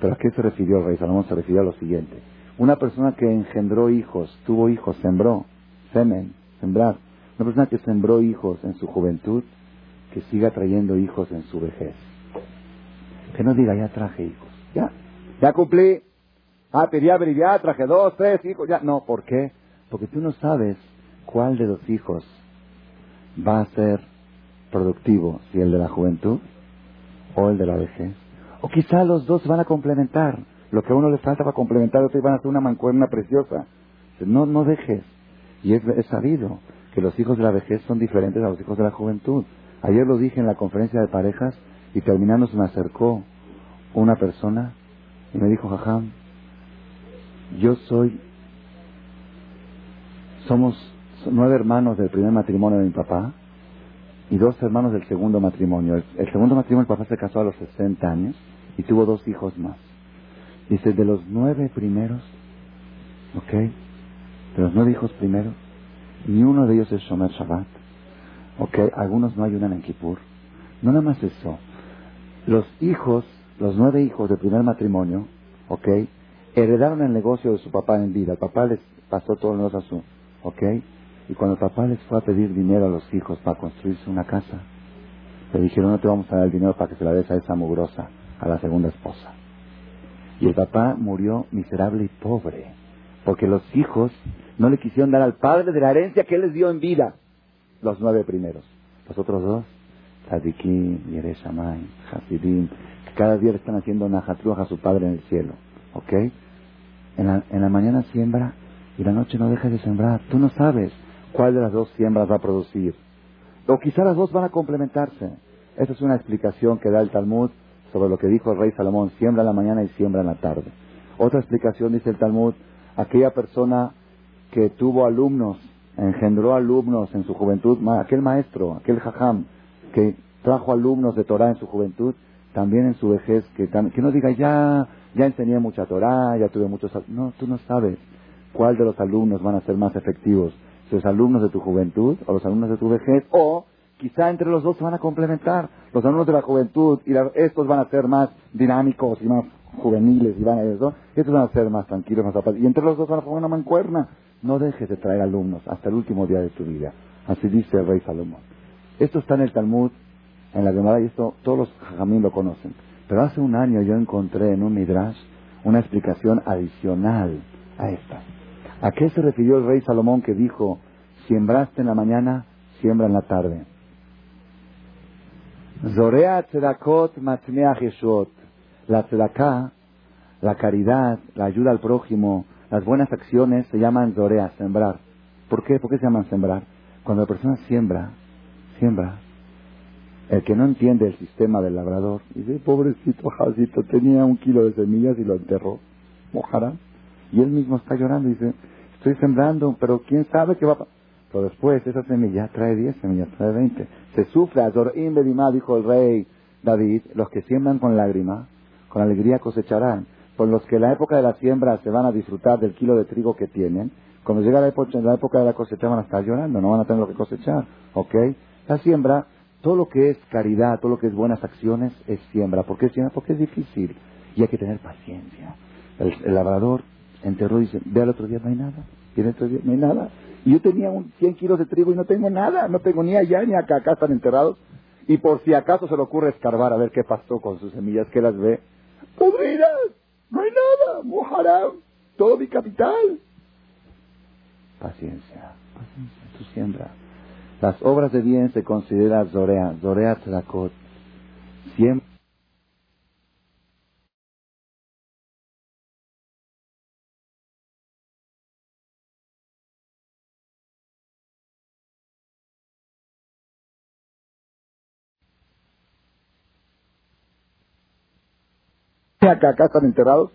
Pero ¿a qué se refirió el rey Salomón? Se refirió a lo siguiente. Una persona que engendró hijos, tuvo hijos, sembró, semen, sembrar. Una persona que sembró hijos en su juventud, que siga trayendo hijos en su vejez. Que no diga, ya traje hijos. Ya, ya cumplí. Ah, pedí ya traje dos, tres hijos. Ya, no, ¿por qué? Porque tú no sabes cuál de los hijos va a ser productivo, si el de la juventud o el de la vejez. O quizá los dos van a complementar. Lo que a uno le falta para complementar, otro van a hacer una mancuerna preciosa. No, no dejes. Y es, sabido que los hijos de la vejez son diferentes a los hijos de la juventud. Ayer lo dije en la conferencia de parejas y terminando se me acercó una persona y me dijo, Jajam, yo soy, somos nueve hermanos del primer matrimonio de mi papá y dos hermanos del segundo matrimonio. El, segundo matrimonio, el papá se casó a los 60 años y tuvo dos hijos más. Dice, de los nueve primeros, ¿ok? De los nueve hijos primeros, ni uno de ellos es Shomer Shabbat, ¿ok? Algunos no ayudan en Kippur. No nada más eso. Los hijos, los nueve hijos del primer matrimonio, ¿ok? Heredaron el negocio de su papá en vida. El papá les pasó todo el negocio a su, ¿ok? Y cuando el papá les fue a pedir dinero a los hijos para construirse una casa, le dijeron, no te vamos a dar el dinero para que se la des a esa mugrosa, a la segunda esposa. Y el papá murió miserable y pobre, porque los hijos no le quisieron dar al padre de la herencia que él les dio en vida, los nueve primeros. Los otros dos, Tzadikim, Yereshamay, Hasidim, que cada día le están haciendo una a su padre en el cielo. ¿Ok? En la, en la mañana siembra y la noche no deja de sembrar. Tú no sabes cuál de las dos siembras va a producir. O quizá las dos van a complementarse. Esa es una explicación que da el Talmud sobre lo que dijo el rey Salomón, siembra en la mañana y siembra en la tarde. Otra explicación dice el Talmud, aquella persona que tuvo alumnos, engendró alumnos en su juventud, aquel maestro, aquel jajam, que trajo alumnos de Torah en su juventud, también en su vejez, que, que no diga, ya, ya enseñé mucha Torah, ya tuve muchos... No, tú no sabes cuál de los alumnos van a ser más efectivos los alumnos de tu juventud o los alumnos de tu vejez, o quizá entre los dos se van a complementar. Los alumnos de la juventud y estos van a ser más dinámicos y más juveniles y van a eso, estos van a ser más tranquilos, más zapatos. Y entre los dos van a formar una mancuerna. No dejes de traer alumnos hasta el último día de tu vida. Así dice el rey Salomón. Esto está en el Talmud, en la Gemara, y esto todos los jamín lo conocen. Pero hace un año yo encontré en un Midrash una explicación adicional a esta. ¿A qué se refirió el rey Salomón que dijo, siembraste en la mañana, siembra en la tarde? Zorea tzedakot La tzedaká, la caridad, la ayuda al prójimo, las buenas acciones se llaman zorea, sembrar. ¿Por qué? ¿Por qué se llaman sembrar? Cuando la persona siembra, siembra. El que no entiende el sistema del labrador, dice, pobrecito Jacito, tenía un kilo de semillas y lo enterró. Mojará. Y él mismo está llorando y dice, estoy sembrando, pero quién sabe qué va a pasar. Pero después esa semilla trae 10 semillas, trae 20. Se sufre, Azorim Bedimá, dijo el rey David, los que siembran con lágrima, con alegría cosecharán. Por los que en la época de la siembra se van a disfrutar del kilo de trigo que tienen, cuando llega la época, de la cosecha van a estar llorando, no van a tener lo que cosechar. ¿Ok? La siembra, todo lo que es caridad, todo lo que es buenas acciones, es siembra. ¿Por qué siembra? Porque es difícil y hay que tener paciencia. El, labrador enterró y dice, ve al otro día, no hay nada. Y el otro día, no hay nada. Y yo tenía un 100 kilos de trigo y no tengo nada, no tengo ni allá ni acá, acá están enterrados. Y por si acaso se le ocurre escarbar a ver qué pasó con sus semillas, que las ve, podridas, no hay nada, mojará todo mi capital. Paciencia, paciencia, tu siembra. Las obras de bien se consideran Zorea, Zorea Tzedakot. Siempre acá, acá están enterrados,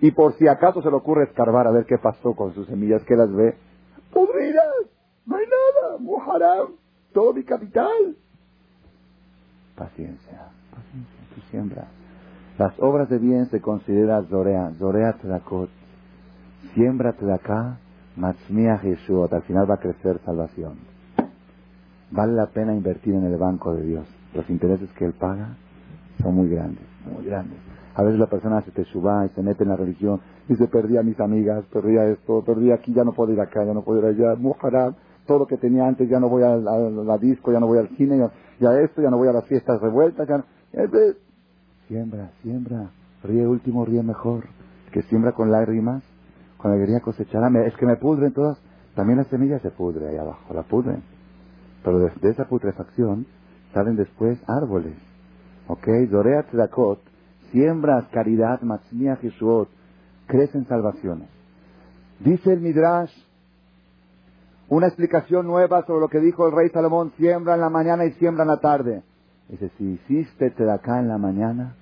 y por si acaso se le ocurre escarbar a ver qué pasó con sus semillas, que las ve, podridas, no hay nada, mojará todo mi capital. Paciencia, paciencia, tu siembra. Las obras de bien se consideran Zorea, Zorea Tzedakot. Siémbrate de acá, Matzmiah Yeshua, al final va a crecer salvación. Vale la pena invertir en el banco de Dios. Los intereses que Él paga son muy grandes, muy grandes. A veces la persona se te suba y se mete en la religión y se perdía a mis amigas, perdía esto, perdía aquí, ya no puedo ir acá, ya no puedo ir allá, mujarab, todo lo que tenía antes, ya no voy a, la disco, ya no voy al cine, ya, esto, ya no voy a las fiestas revueltas, ya no. Siembra, siembra, ríe último, ríe mejor. Que siembra con lágrimas, con alegría cosechará. Es que me pudren todas. También las semillas se pudren ahí abajo, la pudren. Pero de, esa putrefacción salen después árboles. ¿Ok? Dorea Tzedakot siembras caridad, Matzmiah Jeshuot, crecen salvaciones. Dice el Midrash, una explicación nueva sobre lo que dijo el rey Salomón, siembra en la mañana y siembra en la tarde. Dice, si hiciste acá en la mañana,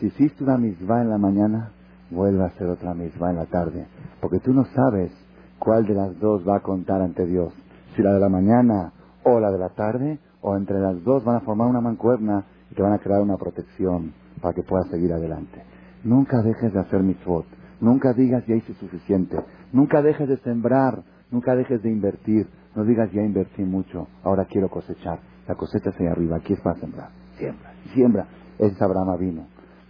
si hiciste una misma en la mañana, vuelve a hacer otra misma en la tarde. Porque tú no sabes cuál de las dos va a contar ante Dios. Si la de la mañana o la de la tarde, o entre las dos van a formar una mancuerna y te van a crear una protección para que puedas seguir adelante. Nunca dejes de hacer mitzvot. Nunca digas ya hice suficiente. Nunca dejes de sembrar. Nunca dejes de invertir. No digas ya invertí mucho. Ahora quiero cosechar. La cosecha hacia arriba. Aquí es para sembrar. Siembra. Siembra. Es Abraham vino.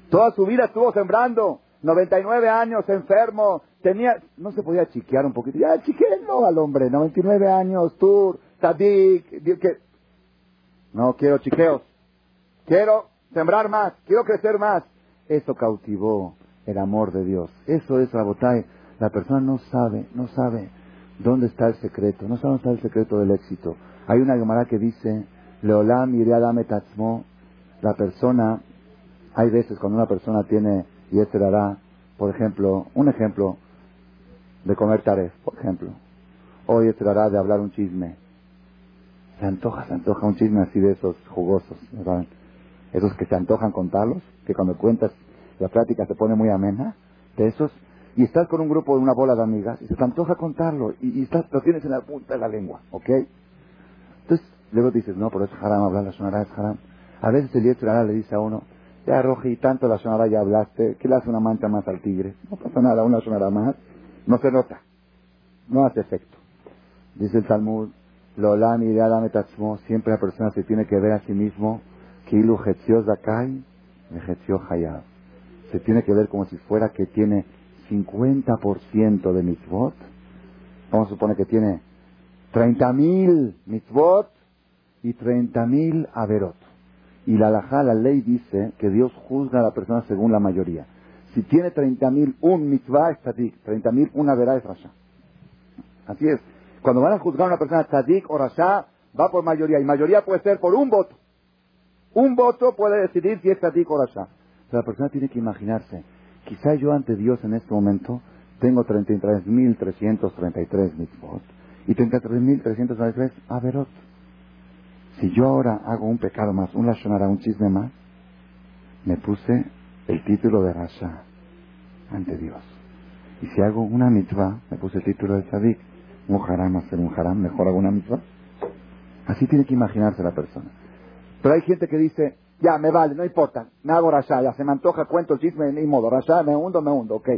Toda su vida estuvo sembrando. 99 años, enfermo. Tenía, no se podía chiquear un poquito. Ya no al hombre. 99 años, tour, tadik. Que... No quiero chiqueos. Quiero sembrar más, quiero crecer más. Eso cautivó el amor de Dios. Eso es la botella. La persona no sabe, no sabe dónde está el secreto, no sabe dónde está el secreto del éxito. Hay una Gemara que dice, Leolam dame tatzmo, la persona, hay veces cuando una persona tiene yeterará, por ejemplo, un ejemplo de comer taref, por ejemplo, o yeterará de hablar un chisme. Se antoja, se antoja un chisme así de esos jugosos, ¿verdad? Esos que se antojan contarlos, que cuando cuentas la plática se pone muy amena, de esos, y estás con un grupo de una bola de amigas y se te antoja contarlo y, estás, lo tienes en la punta de la lengua, ¿ok? Entonces, luego dices, no, pero es haram hablar, la sonará es haram. A veces el Yetzirah le dice a uno, ya Roji, tanto la sonará ya hablaste, ¿qué le hace una mancha más al tigre? No pasa nada, una sonará más, no se nota, no hace efecto. Dice el Talmud, Lolam y siempre la persona se tiene que ver a sí mismo Zakai. Se tiene que ver como si fuera que tiene 50% de mitzvot. Vamos a suponer que tiene 30.000 mitzvot y 30.000 averot. Y la halajá, la ley dice que Dios juzga a la persona según la mayoría. Si tiene 30.000 un mitzvah es tzadik, 30.000 una verá es rasha. Así es. Cuando van a juzgar a una persona tzadik o rasha, va por mayoría. Y mayoría puede ser por un voto. Un voto puede decidir si es Tzadik o Rasha. la persona tiene que imaginarse, quizá yo ante Dios en este momento tengo 33.333 mitzvot y 33.333 averot. Si yo ahora hago un pecado más, un lashonara, un chisme más, me puse el título de Rasha ante Dios. Y si hago una mitzvah, me puse el título de Tzadik. un haram hacer un haram, mejor hago una mitzvah. Así tiene que imaginarse la persona. Pero hay gente que dice, ya, me vale, no importa, me hago rasha, ya se me antoja, cuento el chisme, ni modo, rasha, me hundo, me hundo, ok.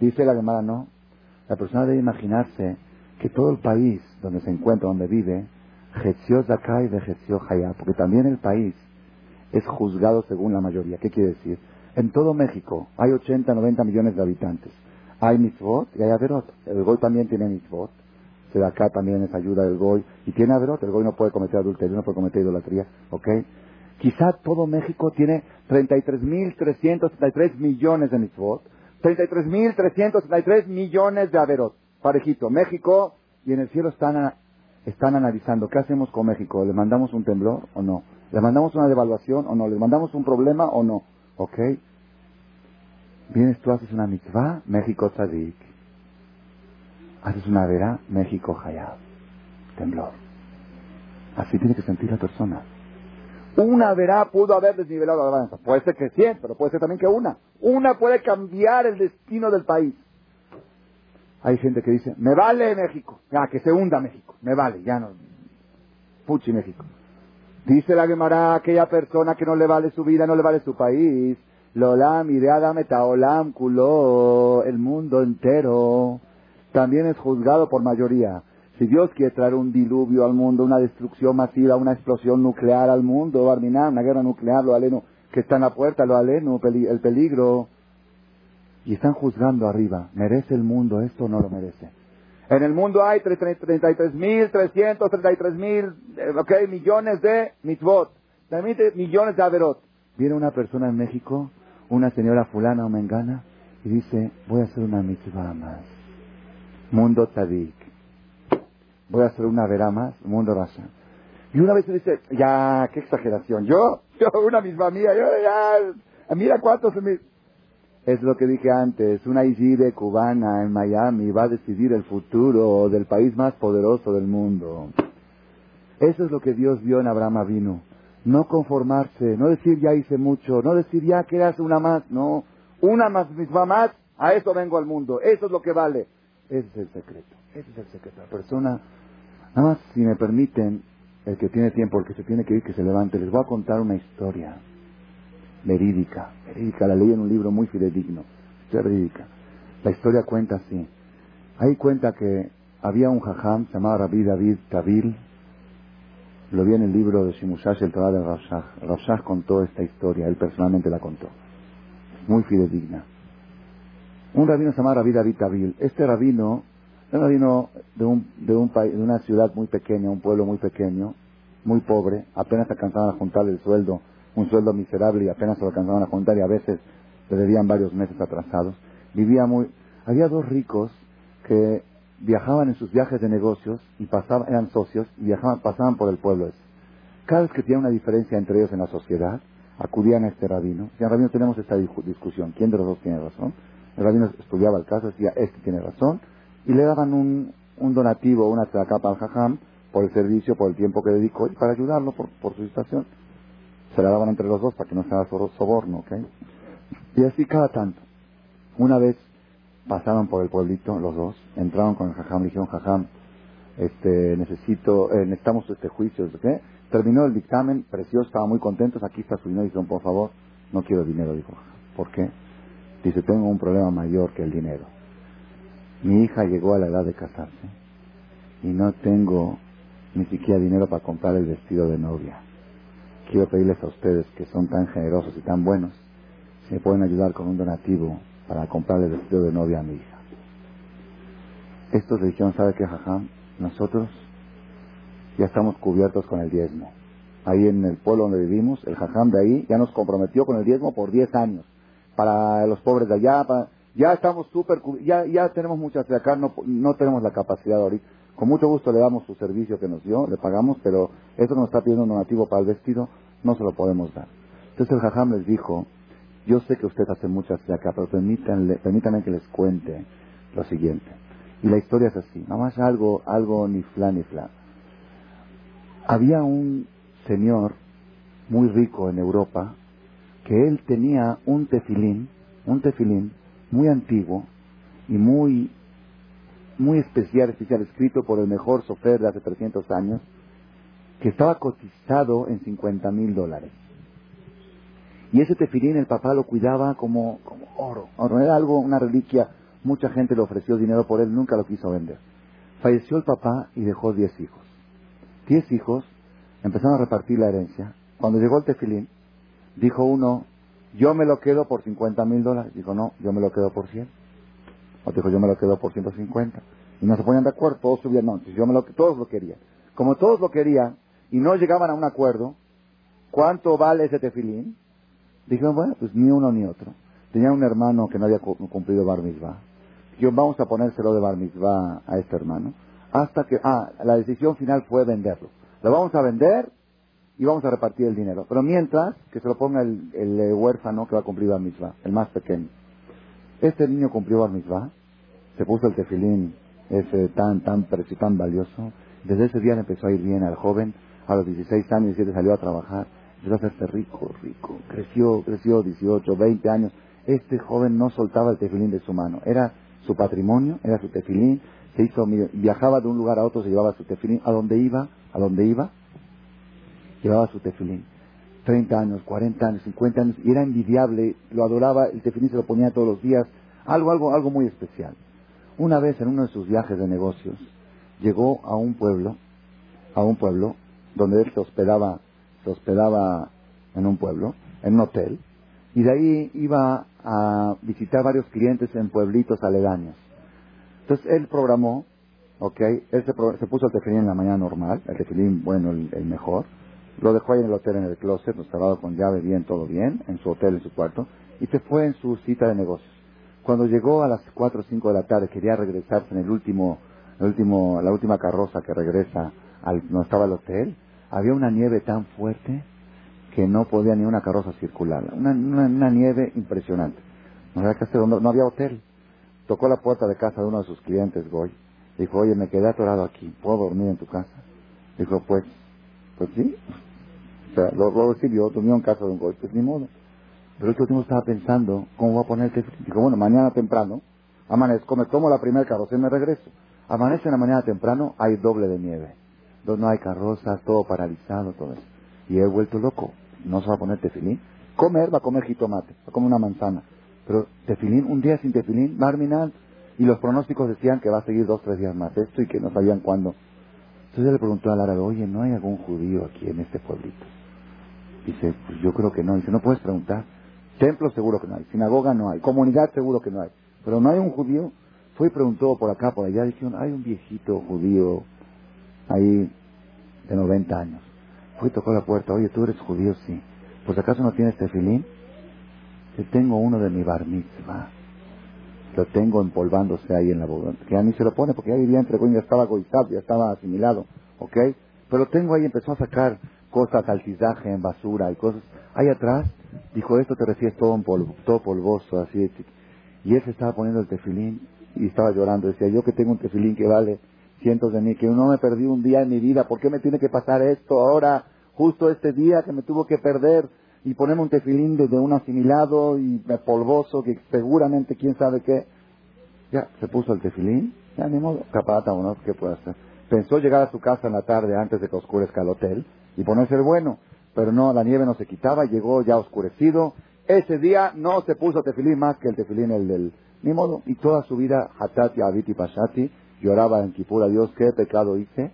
Dice la demanda, no. La persona debe imaginarse que todo el país donde se encuentra, donde vive, Getzio Zakai de Hayá, porque también el país es juzgado según la mayoría. ¿Qué quiere decir? En todo México hay 80, 90 millones de habitantes. Hay mitzvot y hay averot. El Goy también tiene mitzvot. Se da acá también es ayuda del Goy. Y tiene averot. El Goy no puede cometer adulterio, no puede cometer idolatría. ¿Ok? Quizá todo México tiene 33.333 millones de mitzvot. 33.333 millones de averot. Parejito. México y en el cielo están, están analizando qué hacemos con México. ¿Le mandamos un temblor o no? ¿Le mandamos una devaluación o no? ¿Le mandamos un problema o no? ¿Ok? Vienes tú, haces una mitzvah, México tzadik. Haces una vera, México hayab. Temblor. Así tiene que sentir la persona. Una verá pudo haber desnivelado la balanza. Puede ser que 100, pero puede ser también que una. Una puede cambiar el destino del país. Hay gente que dice, me vale México. Ya, que se hunda México. Me vale, ya no. Puchi México. Dice la Gemara, aquella persona que no le vale su vida, no le vale su país. Lolam, ideada metaolam, culó, el mundo entero. También es juzgado por mayoría. Si Dios quiere traer un diluvio al mundo, una destrucción masiva, una explosión nuclear al mundo, Arminar, una guerra nuclear, lo aleno, que está en la puerta, lo aleno, el peligro. Y están juzgando arriba, ¿merece el mundo esto o no lo merece? En el mundo hay 33.333.000 mil, eh, okay, millones de mitzvot, millones de averot. Viene una persona en México, una señora fulana o mengana, y dice, voy a hacer una mitzvah más. Mundo tzadik. Voy a hacer una vera más, mundo rasa. Y una vez se dice, ya, qué exageración. Yo, yo, una misma mía, yo, ya, mira cuántos... Me... Es lo que dije antes, una IGIBE cubana en Miami va a decidir el futuro del país más poderoso del mundo. Eso es lo que Dios vio en Abraham Avino. No conformarse, no decir ya hice mucho, no decir ya que hace una más, no. Una más, misma más, a eso vengo al mundo. Eso es lo que vale. Ese es el secreto. Ese es el secreto. La persona, nada más si me permiten, el que tiene tiempo, el que se tiene que ir, que se levante. Les voy a contar una historia verídica, verídica, la leí en un libro muy fidedigno, verídica. La historia cuenta así. Ahí cuenta que había un jajam, se llamaba Rabbi David Kabil, lo vi en el libro de Shimushash, el Torah de Rafshah. Rafshah contó esta historia, él personalmente la contó. Muy fidedigna. Un rabino se llamaba Rabbi David. Este rabino, un rabino de, un, de, un, de una ciudad muy pequeña, un pueblo muy pequeño, muy pobre, apenas alcanzaban a juntar el sueldo un sueldo miserable y apenas lo alcanzaban a juntar y a veces le debían varios meses atrasados. Vivía muy... Había dos ricos que viajaban en sus viajes de negocios y pasaban, eran socios y viajaban, pasaban por el pueblo ese. Cada vez que tenía una diferencia entre ellos en la sociedad, acudían a este rabino. Y en rabino tenemos esta discusión. ¿Quién de los dos tiene razón? El rabino estudiaba el caso, decía, este tiene razón, y le daban un, donativo, una capa al jajam, por el servicio, por el tiempo que dedicó y para ayudarlo por, su situación se la daban entre los dos para que no se haga soborno, ¿ok? Y así cada tanto. Una vez pasaron por el pueblito los dos, entraron con el jajam, le dijeron, jajam, este, necesito, eh, necesitamos este juicio, ¿qué? Terminó el dictamen, precioso, estaban muy contentos, aquí está su dinero, dijeron, por favor, no quiero dinero, dijo, ¿por qué? Dice, tengo un problema mayor que el dinero. Mi hija llegó a la edad de casarse y no tengo ni siquiera dinero para comprar el vestido de novia quiero pedirles a ustedes que son tan generosos y tan buenos, si me pueden ayudar con un donativo para comprarle el vestido de novia a mi hija. Estos le dijeron, ¿sabe qué, jajam? Nosotros ya estamos cubiertos con el diezmo. Ahí en el pueblo donde vivimos, el jajam de ahí ya nos comprometió con el diezmo por 10 años. Para los pobres de allá, ya estamos súper, ya, ya tenemos muchas de acá, no, no tenemos la capacidad ahorita. Con mucho gusto le damos su servicio que nos dio, le pagamos, pero eso nos está pidiendo un donativo para el vestido, no se lo podemos dar. Entonces el jajam les dijo, yo sé que usted hace muchas de acá, pero permítanle, permítanme que les cuente lo siguiente. Y la historia es así, nada más algo, algo ni fla ni fla. Había un señor muy rico en Europa que él tenía un tefilín, un tefilín muy antiguo y muy muy especial, especial, escrito por el mejor sofer de hace 300 años, que estaba cotizado en 50 mil dólares. Y ese tefilín el papá lo cuidaba como, como oro. oro. Era algo, una reliquia. Mucha gente le ofreció dinero por él, nunca lo quiso vender. Falleció el papá y dejó 10 hijos. 10 hijos empezaron a repartir la herencia. Cuando llegó el tefilín, dijo uno, yo me lo quedo por 50 mil dólares. Dijo, no, yo me lo quedo por 100. O dijo, yo me lo quedo por 150. Y no se ponían de acuerdo, todos subían, no, yo me lo, todos lo querían. Como todos lo querían y no llegaban a un acuerdo, ¿cuánto vale ese tefilín? Dijeron, bueno, pues ni uno ni otro. Tenía un hermano que no había cumplido bar mitzvah. Dijeron, vamos a ponérselo de bar mitzvah a este hermano. Hasta que, ah, la decisión final fue venderlo. Lo vamos a vender y vamos a repartir el dinero. Pero mientras, que se lo ponga el, el huérfano que va a cumplir Bar Mitzvah, el más pequeño. Este niño cumplió Bar Mitzvah, se puso el tefilín ese tan, tan tan valioso. Desde ese día le empezó a ir bien al joven. A los 16 años, 17 salió a trabajar. Empezó a hacerse rico, rico. Creció, creció 18, 20 años. Este joven no soltaba el tefilín de su mano. Era su patrimonio, era su tefilín. Se hizo, viajaba de un lugar a otro, se llevaba su tefilín. ¿A dónde iba? ¿A dónde iba? Llevaba su tefilín. 30 años, 40 años, 50 años, y era envidiable, lo adoraba, el tefilín se lo ponía todos los días, algo, algo, algo muy especial. Una vez en uno de sus viajes de negocios, llegó a un pueblo, a un pueblo, donde él se hospedaba, se hospedaba en un pueblo, en un hotel, y de ahí iba a visitar varios clientes en pueblitos aledaños. Entonces él programó, ok, él se, puso el tefilín en la mañana normal, el tefilín bueno, el mejor, lo dejó ahí en el hotel, en el closet, cerrado con llave, bien, todo bien, en su hotel, en su cuarto, y se fue en su cita de negocios. Cuando llegó a las 4 o 5 de la tarde, quería regresarse en el último, el último, la última carroza que regresa al, donde estaba el hotel, había una nieve tan fuerte que no podía ni una carroza circular. Una, una, nieve impresionante. No había, no había hotel. Tocó la puerta de casa de uno de sus clientes, Goy. Dijo, oye, me quedé atorado aquí, ¿puedo dormir en tu casa? Dijo, pues, pues sí, sea, lo, lo recibió, durmió en casa de un golpe, ni modo. Pero el último estaba pensando, ¿cómo voy a poner el Dijo, bueno, mañana temprano, amanezco, me tomo la primera carroza y me regreso. Amanece en la mañana temprano, hay doble de nieve. Entonces no hay carrozas, todo paralizado, todo eso. Y he vuelto loco. No se va a poner tefilín. Comer, va a comer jitomate, va a comer una manzana. Pero tefilín, un día sin tefilín, va Y los pronósticos decían que va a seguir dos, tres días más esto y que no sabían cuándo. Entonces le preguntó al árabe, oye, ¿no hay algún judío aquí en este pueblito? Dice, pues yo creo que no. Dice, no puedes preguntar. Templo seguro que no hay. Sinagoga no hay. Comunidad seguro que no hay. Pero no hay un judío. Fue y preguntó por acá, por allá. Dijeron, hay un viejito judío ahí de 90 años. Fue y tocó la puerta. Oye, ¿tú eres judío? Sí. ¿Pues acaso no tienes tefilín? Te tengo uno de mi bar mitzvah. Lo tengo empolvándose ahí en la boda. Que ya ni se lo pone porque ya vivía entre ya estaba goizado, ya estaba asimilado. ¿Ok? Pero tengo ahí, empezó a sacar cosas, altizaje en basura y cosas. Ahí atrás, dijo, esto te refieres todo, en polvo, todo polvoso, así. Y él se estaba poniendo el tefilín y estaba llorando. Decía, yo que tengo un tefilín que vale cientos de mil, que no me perdí un día en mi vida, ¿por qué me tiene que pasar esto ahora, justo este día que me tuvo que perder? Y ponerme un tefilín desde un asimilado y polvoso, que seguramente quién sabe qué. Ya, se puso el tefilín, ya ni modo, capata o no, ¿qué puede hacer? Pensó llegar a su casa en la tarde antes de que oscurezca el hotel y ponerse el bueno. Pero no, la nieve no se quitaba, llegó ya oscurecido. Ese día no se puso tefilín más que el tefilín el del... Ni modo. Y toda su vida, Hatati, Abiti, Pashati, lloraba en Kipur a Dios, ¿qué pecado hice?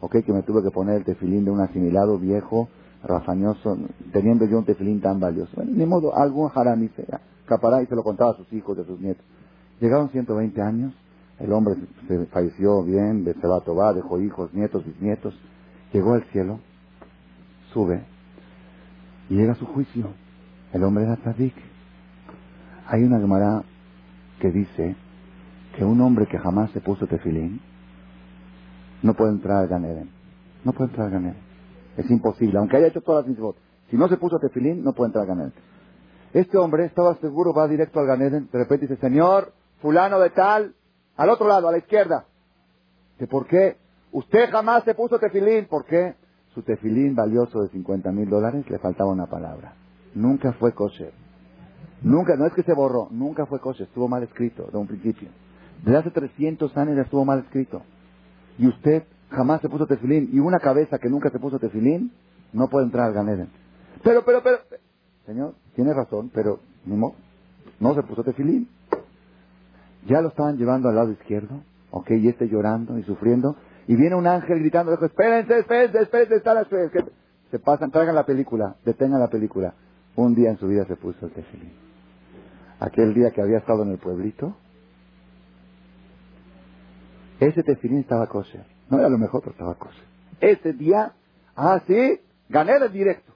Ok, que me tuve que poner el tefilín de un asimilado viejo, rafañoso, teniendo yo un tefilín tan valioso. Ni modo, algún haram hice. Capará y se lo contaba a sus hijos a sus nietos. Llegaron 120 años, el hombre se falleció bien, se va a Tobá, dejó hijos, nietos, bisnietos, llegó al cielo sube y llega a su juicio. El hombre era tzadik. Hay una Gemara que dice que un hombre que jamás se puso tefilín no puede entrar al Ganeden. No puede entrar al Ganeden. Es imposible, aunque haya hecho todas las mitzvot. Si no se puso tefilín, no puede entrar al Ganeden. Este hombre estaba seguro, va directo al Ganeden. De repente dice, Señor, fulano de tal, al otro lado, a la izquierda. ¿Por qué? Usted jamás se puso tefilín. ¿Por qué? Su tefilín valioso de 50 mil dólares, le faltaba una palabra. Nunca fue kosher. Nunca, no es que se borró, nunca fue kosher, estuvo mal escrito de un principio. Desde hace 300 años ya estuvo mal escrito. Y usted jamás se puso tefilín. Y una cabeza que nunca se puso tefilín no puede entrar al Ganeden. Pero, pero, pero. Señor, tiene razón, pero no, no se puso tefilín. Ya lo estaban llevando al lado izquierdo, ok, y este llorando y sufriendo. Y viene un ángel gritando, dijo, espérense, espérense, espérense, está la Se pasan, traigan la película, detengan la película. Un día en su vida se puso el tefilín. Aquel día que había estado en el pueblito, ese tefilín estaba kosher. No era lo mejor, pero estaba kosher. Ese día, ah, sí, gané el directo.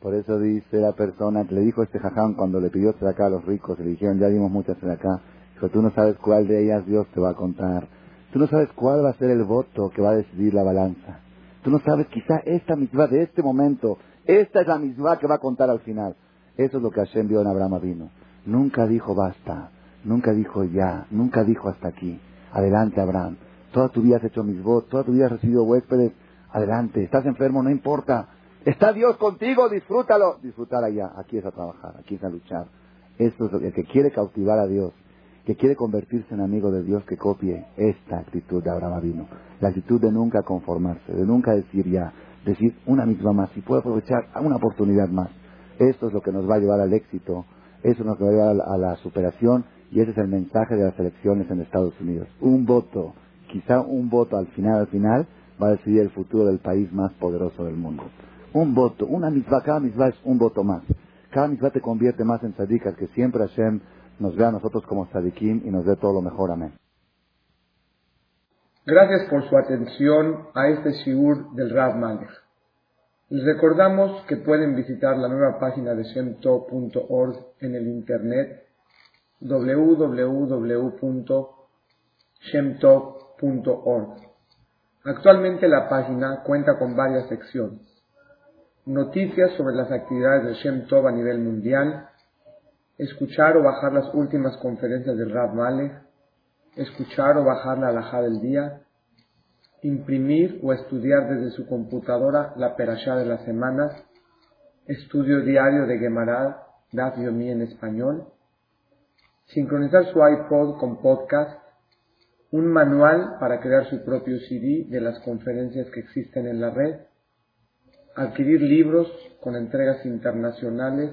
Por eso dice la persona que le dijo este jaján cuando le pidió acá a los ricos, le dijeron, ya dimos muchas acá. Dijo, tú no sabes cuál de ellas Dios te va a contar. Tú no sabes cuál va a ser el voto que va a decidir la balanza. Tú no sabes quizá esta misma de este momento, esta es la misma que va a contar al final. Eso es lo que Hashem vio en Abraham vino. Nunca dijo basta, nunca dijo ya, nunca dijo hasta aquí. Adelante, Abraham. Toda tu vida has hecho mis votos, toda tu vida has recibido huéspedes. Adelante. Estás enfermo, no importa. Está Dios contigo, disfrútalo. Disfrutar allá. Aquí es a trabajar, aquí es a luchar. Eso es el que quiere cautivar a Dios, que quiere convertirse en amigo de Dios, que copie esta actitud de Abraham vino. La actitud de nunca conformarse, de nunca decir ya, decir una misma más, si puedo aprovechar una oportunidad más. Esto es lo que nos va a llevar al éxito, eso nos va a llevar a la superación y ese es el mensaje de las elecciones en Estados Unidos. Un voto, quizá un voto al final, al final, va a decidir el futuro del país más poderoso del mundo. Un voto, una misma, cada misma es un voto más. Cada misma te convierte más en sadikas, que siempre Hashem nos vea a nosotros como sadikim y nos dé todo lo mejor. Amén. Gracias por su atención a este shiur del Rav Malech. Les recordamos que pueden visitar la nueva página de shemto.org en el internet www.shemtov.org. Actualmente la página cuenta con varias secciones. Noticias sobre las actividades de Shem Tov a nivel mundial, escuchar o bajar las últimas conferencias del Rav Malek, escuchar o bajar la alhaja del día, imprimir o estudiar desde su computadora la perashá de las semanas, estudio diario de Gemara, Daf Yomi en español, sincronizar su iPod con podcast, un manual para crear su propio CD de las conferencias que existen en la red, adquirir libros con entregas internacionales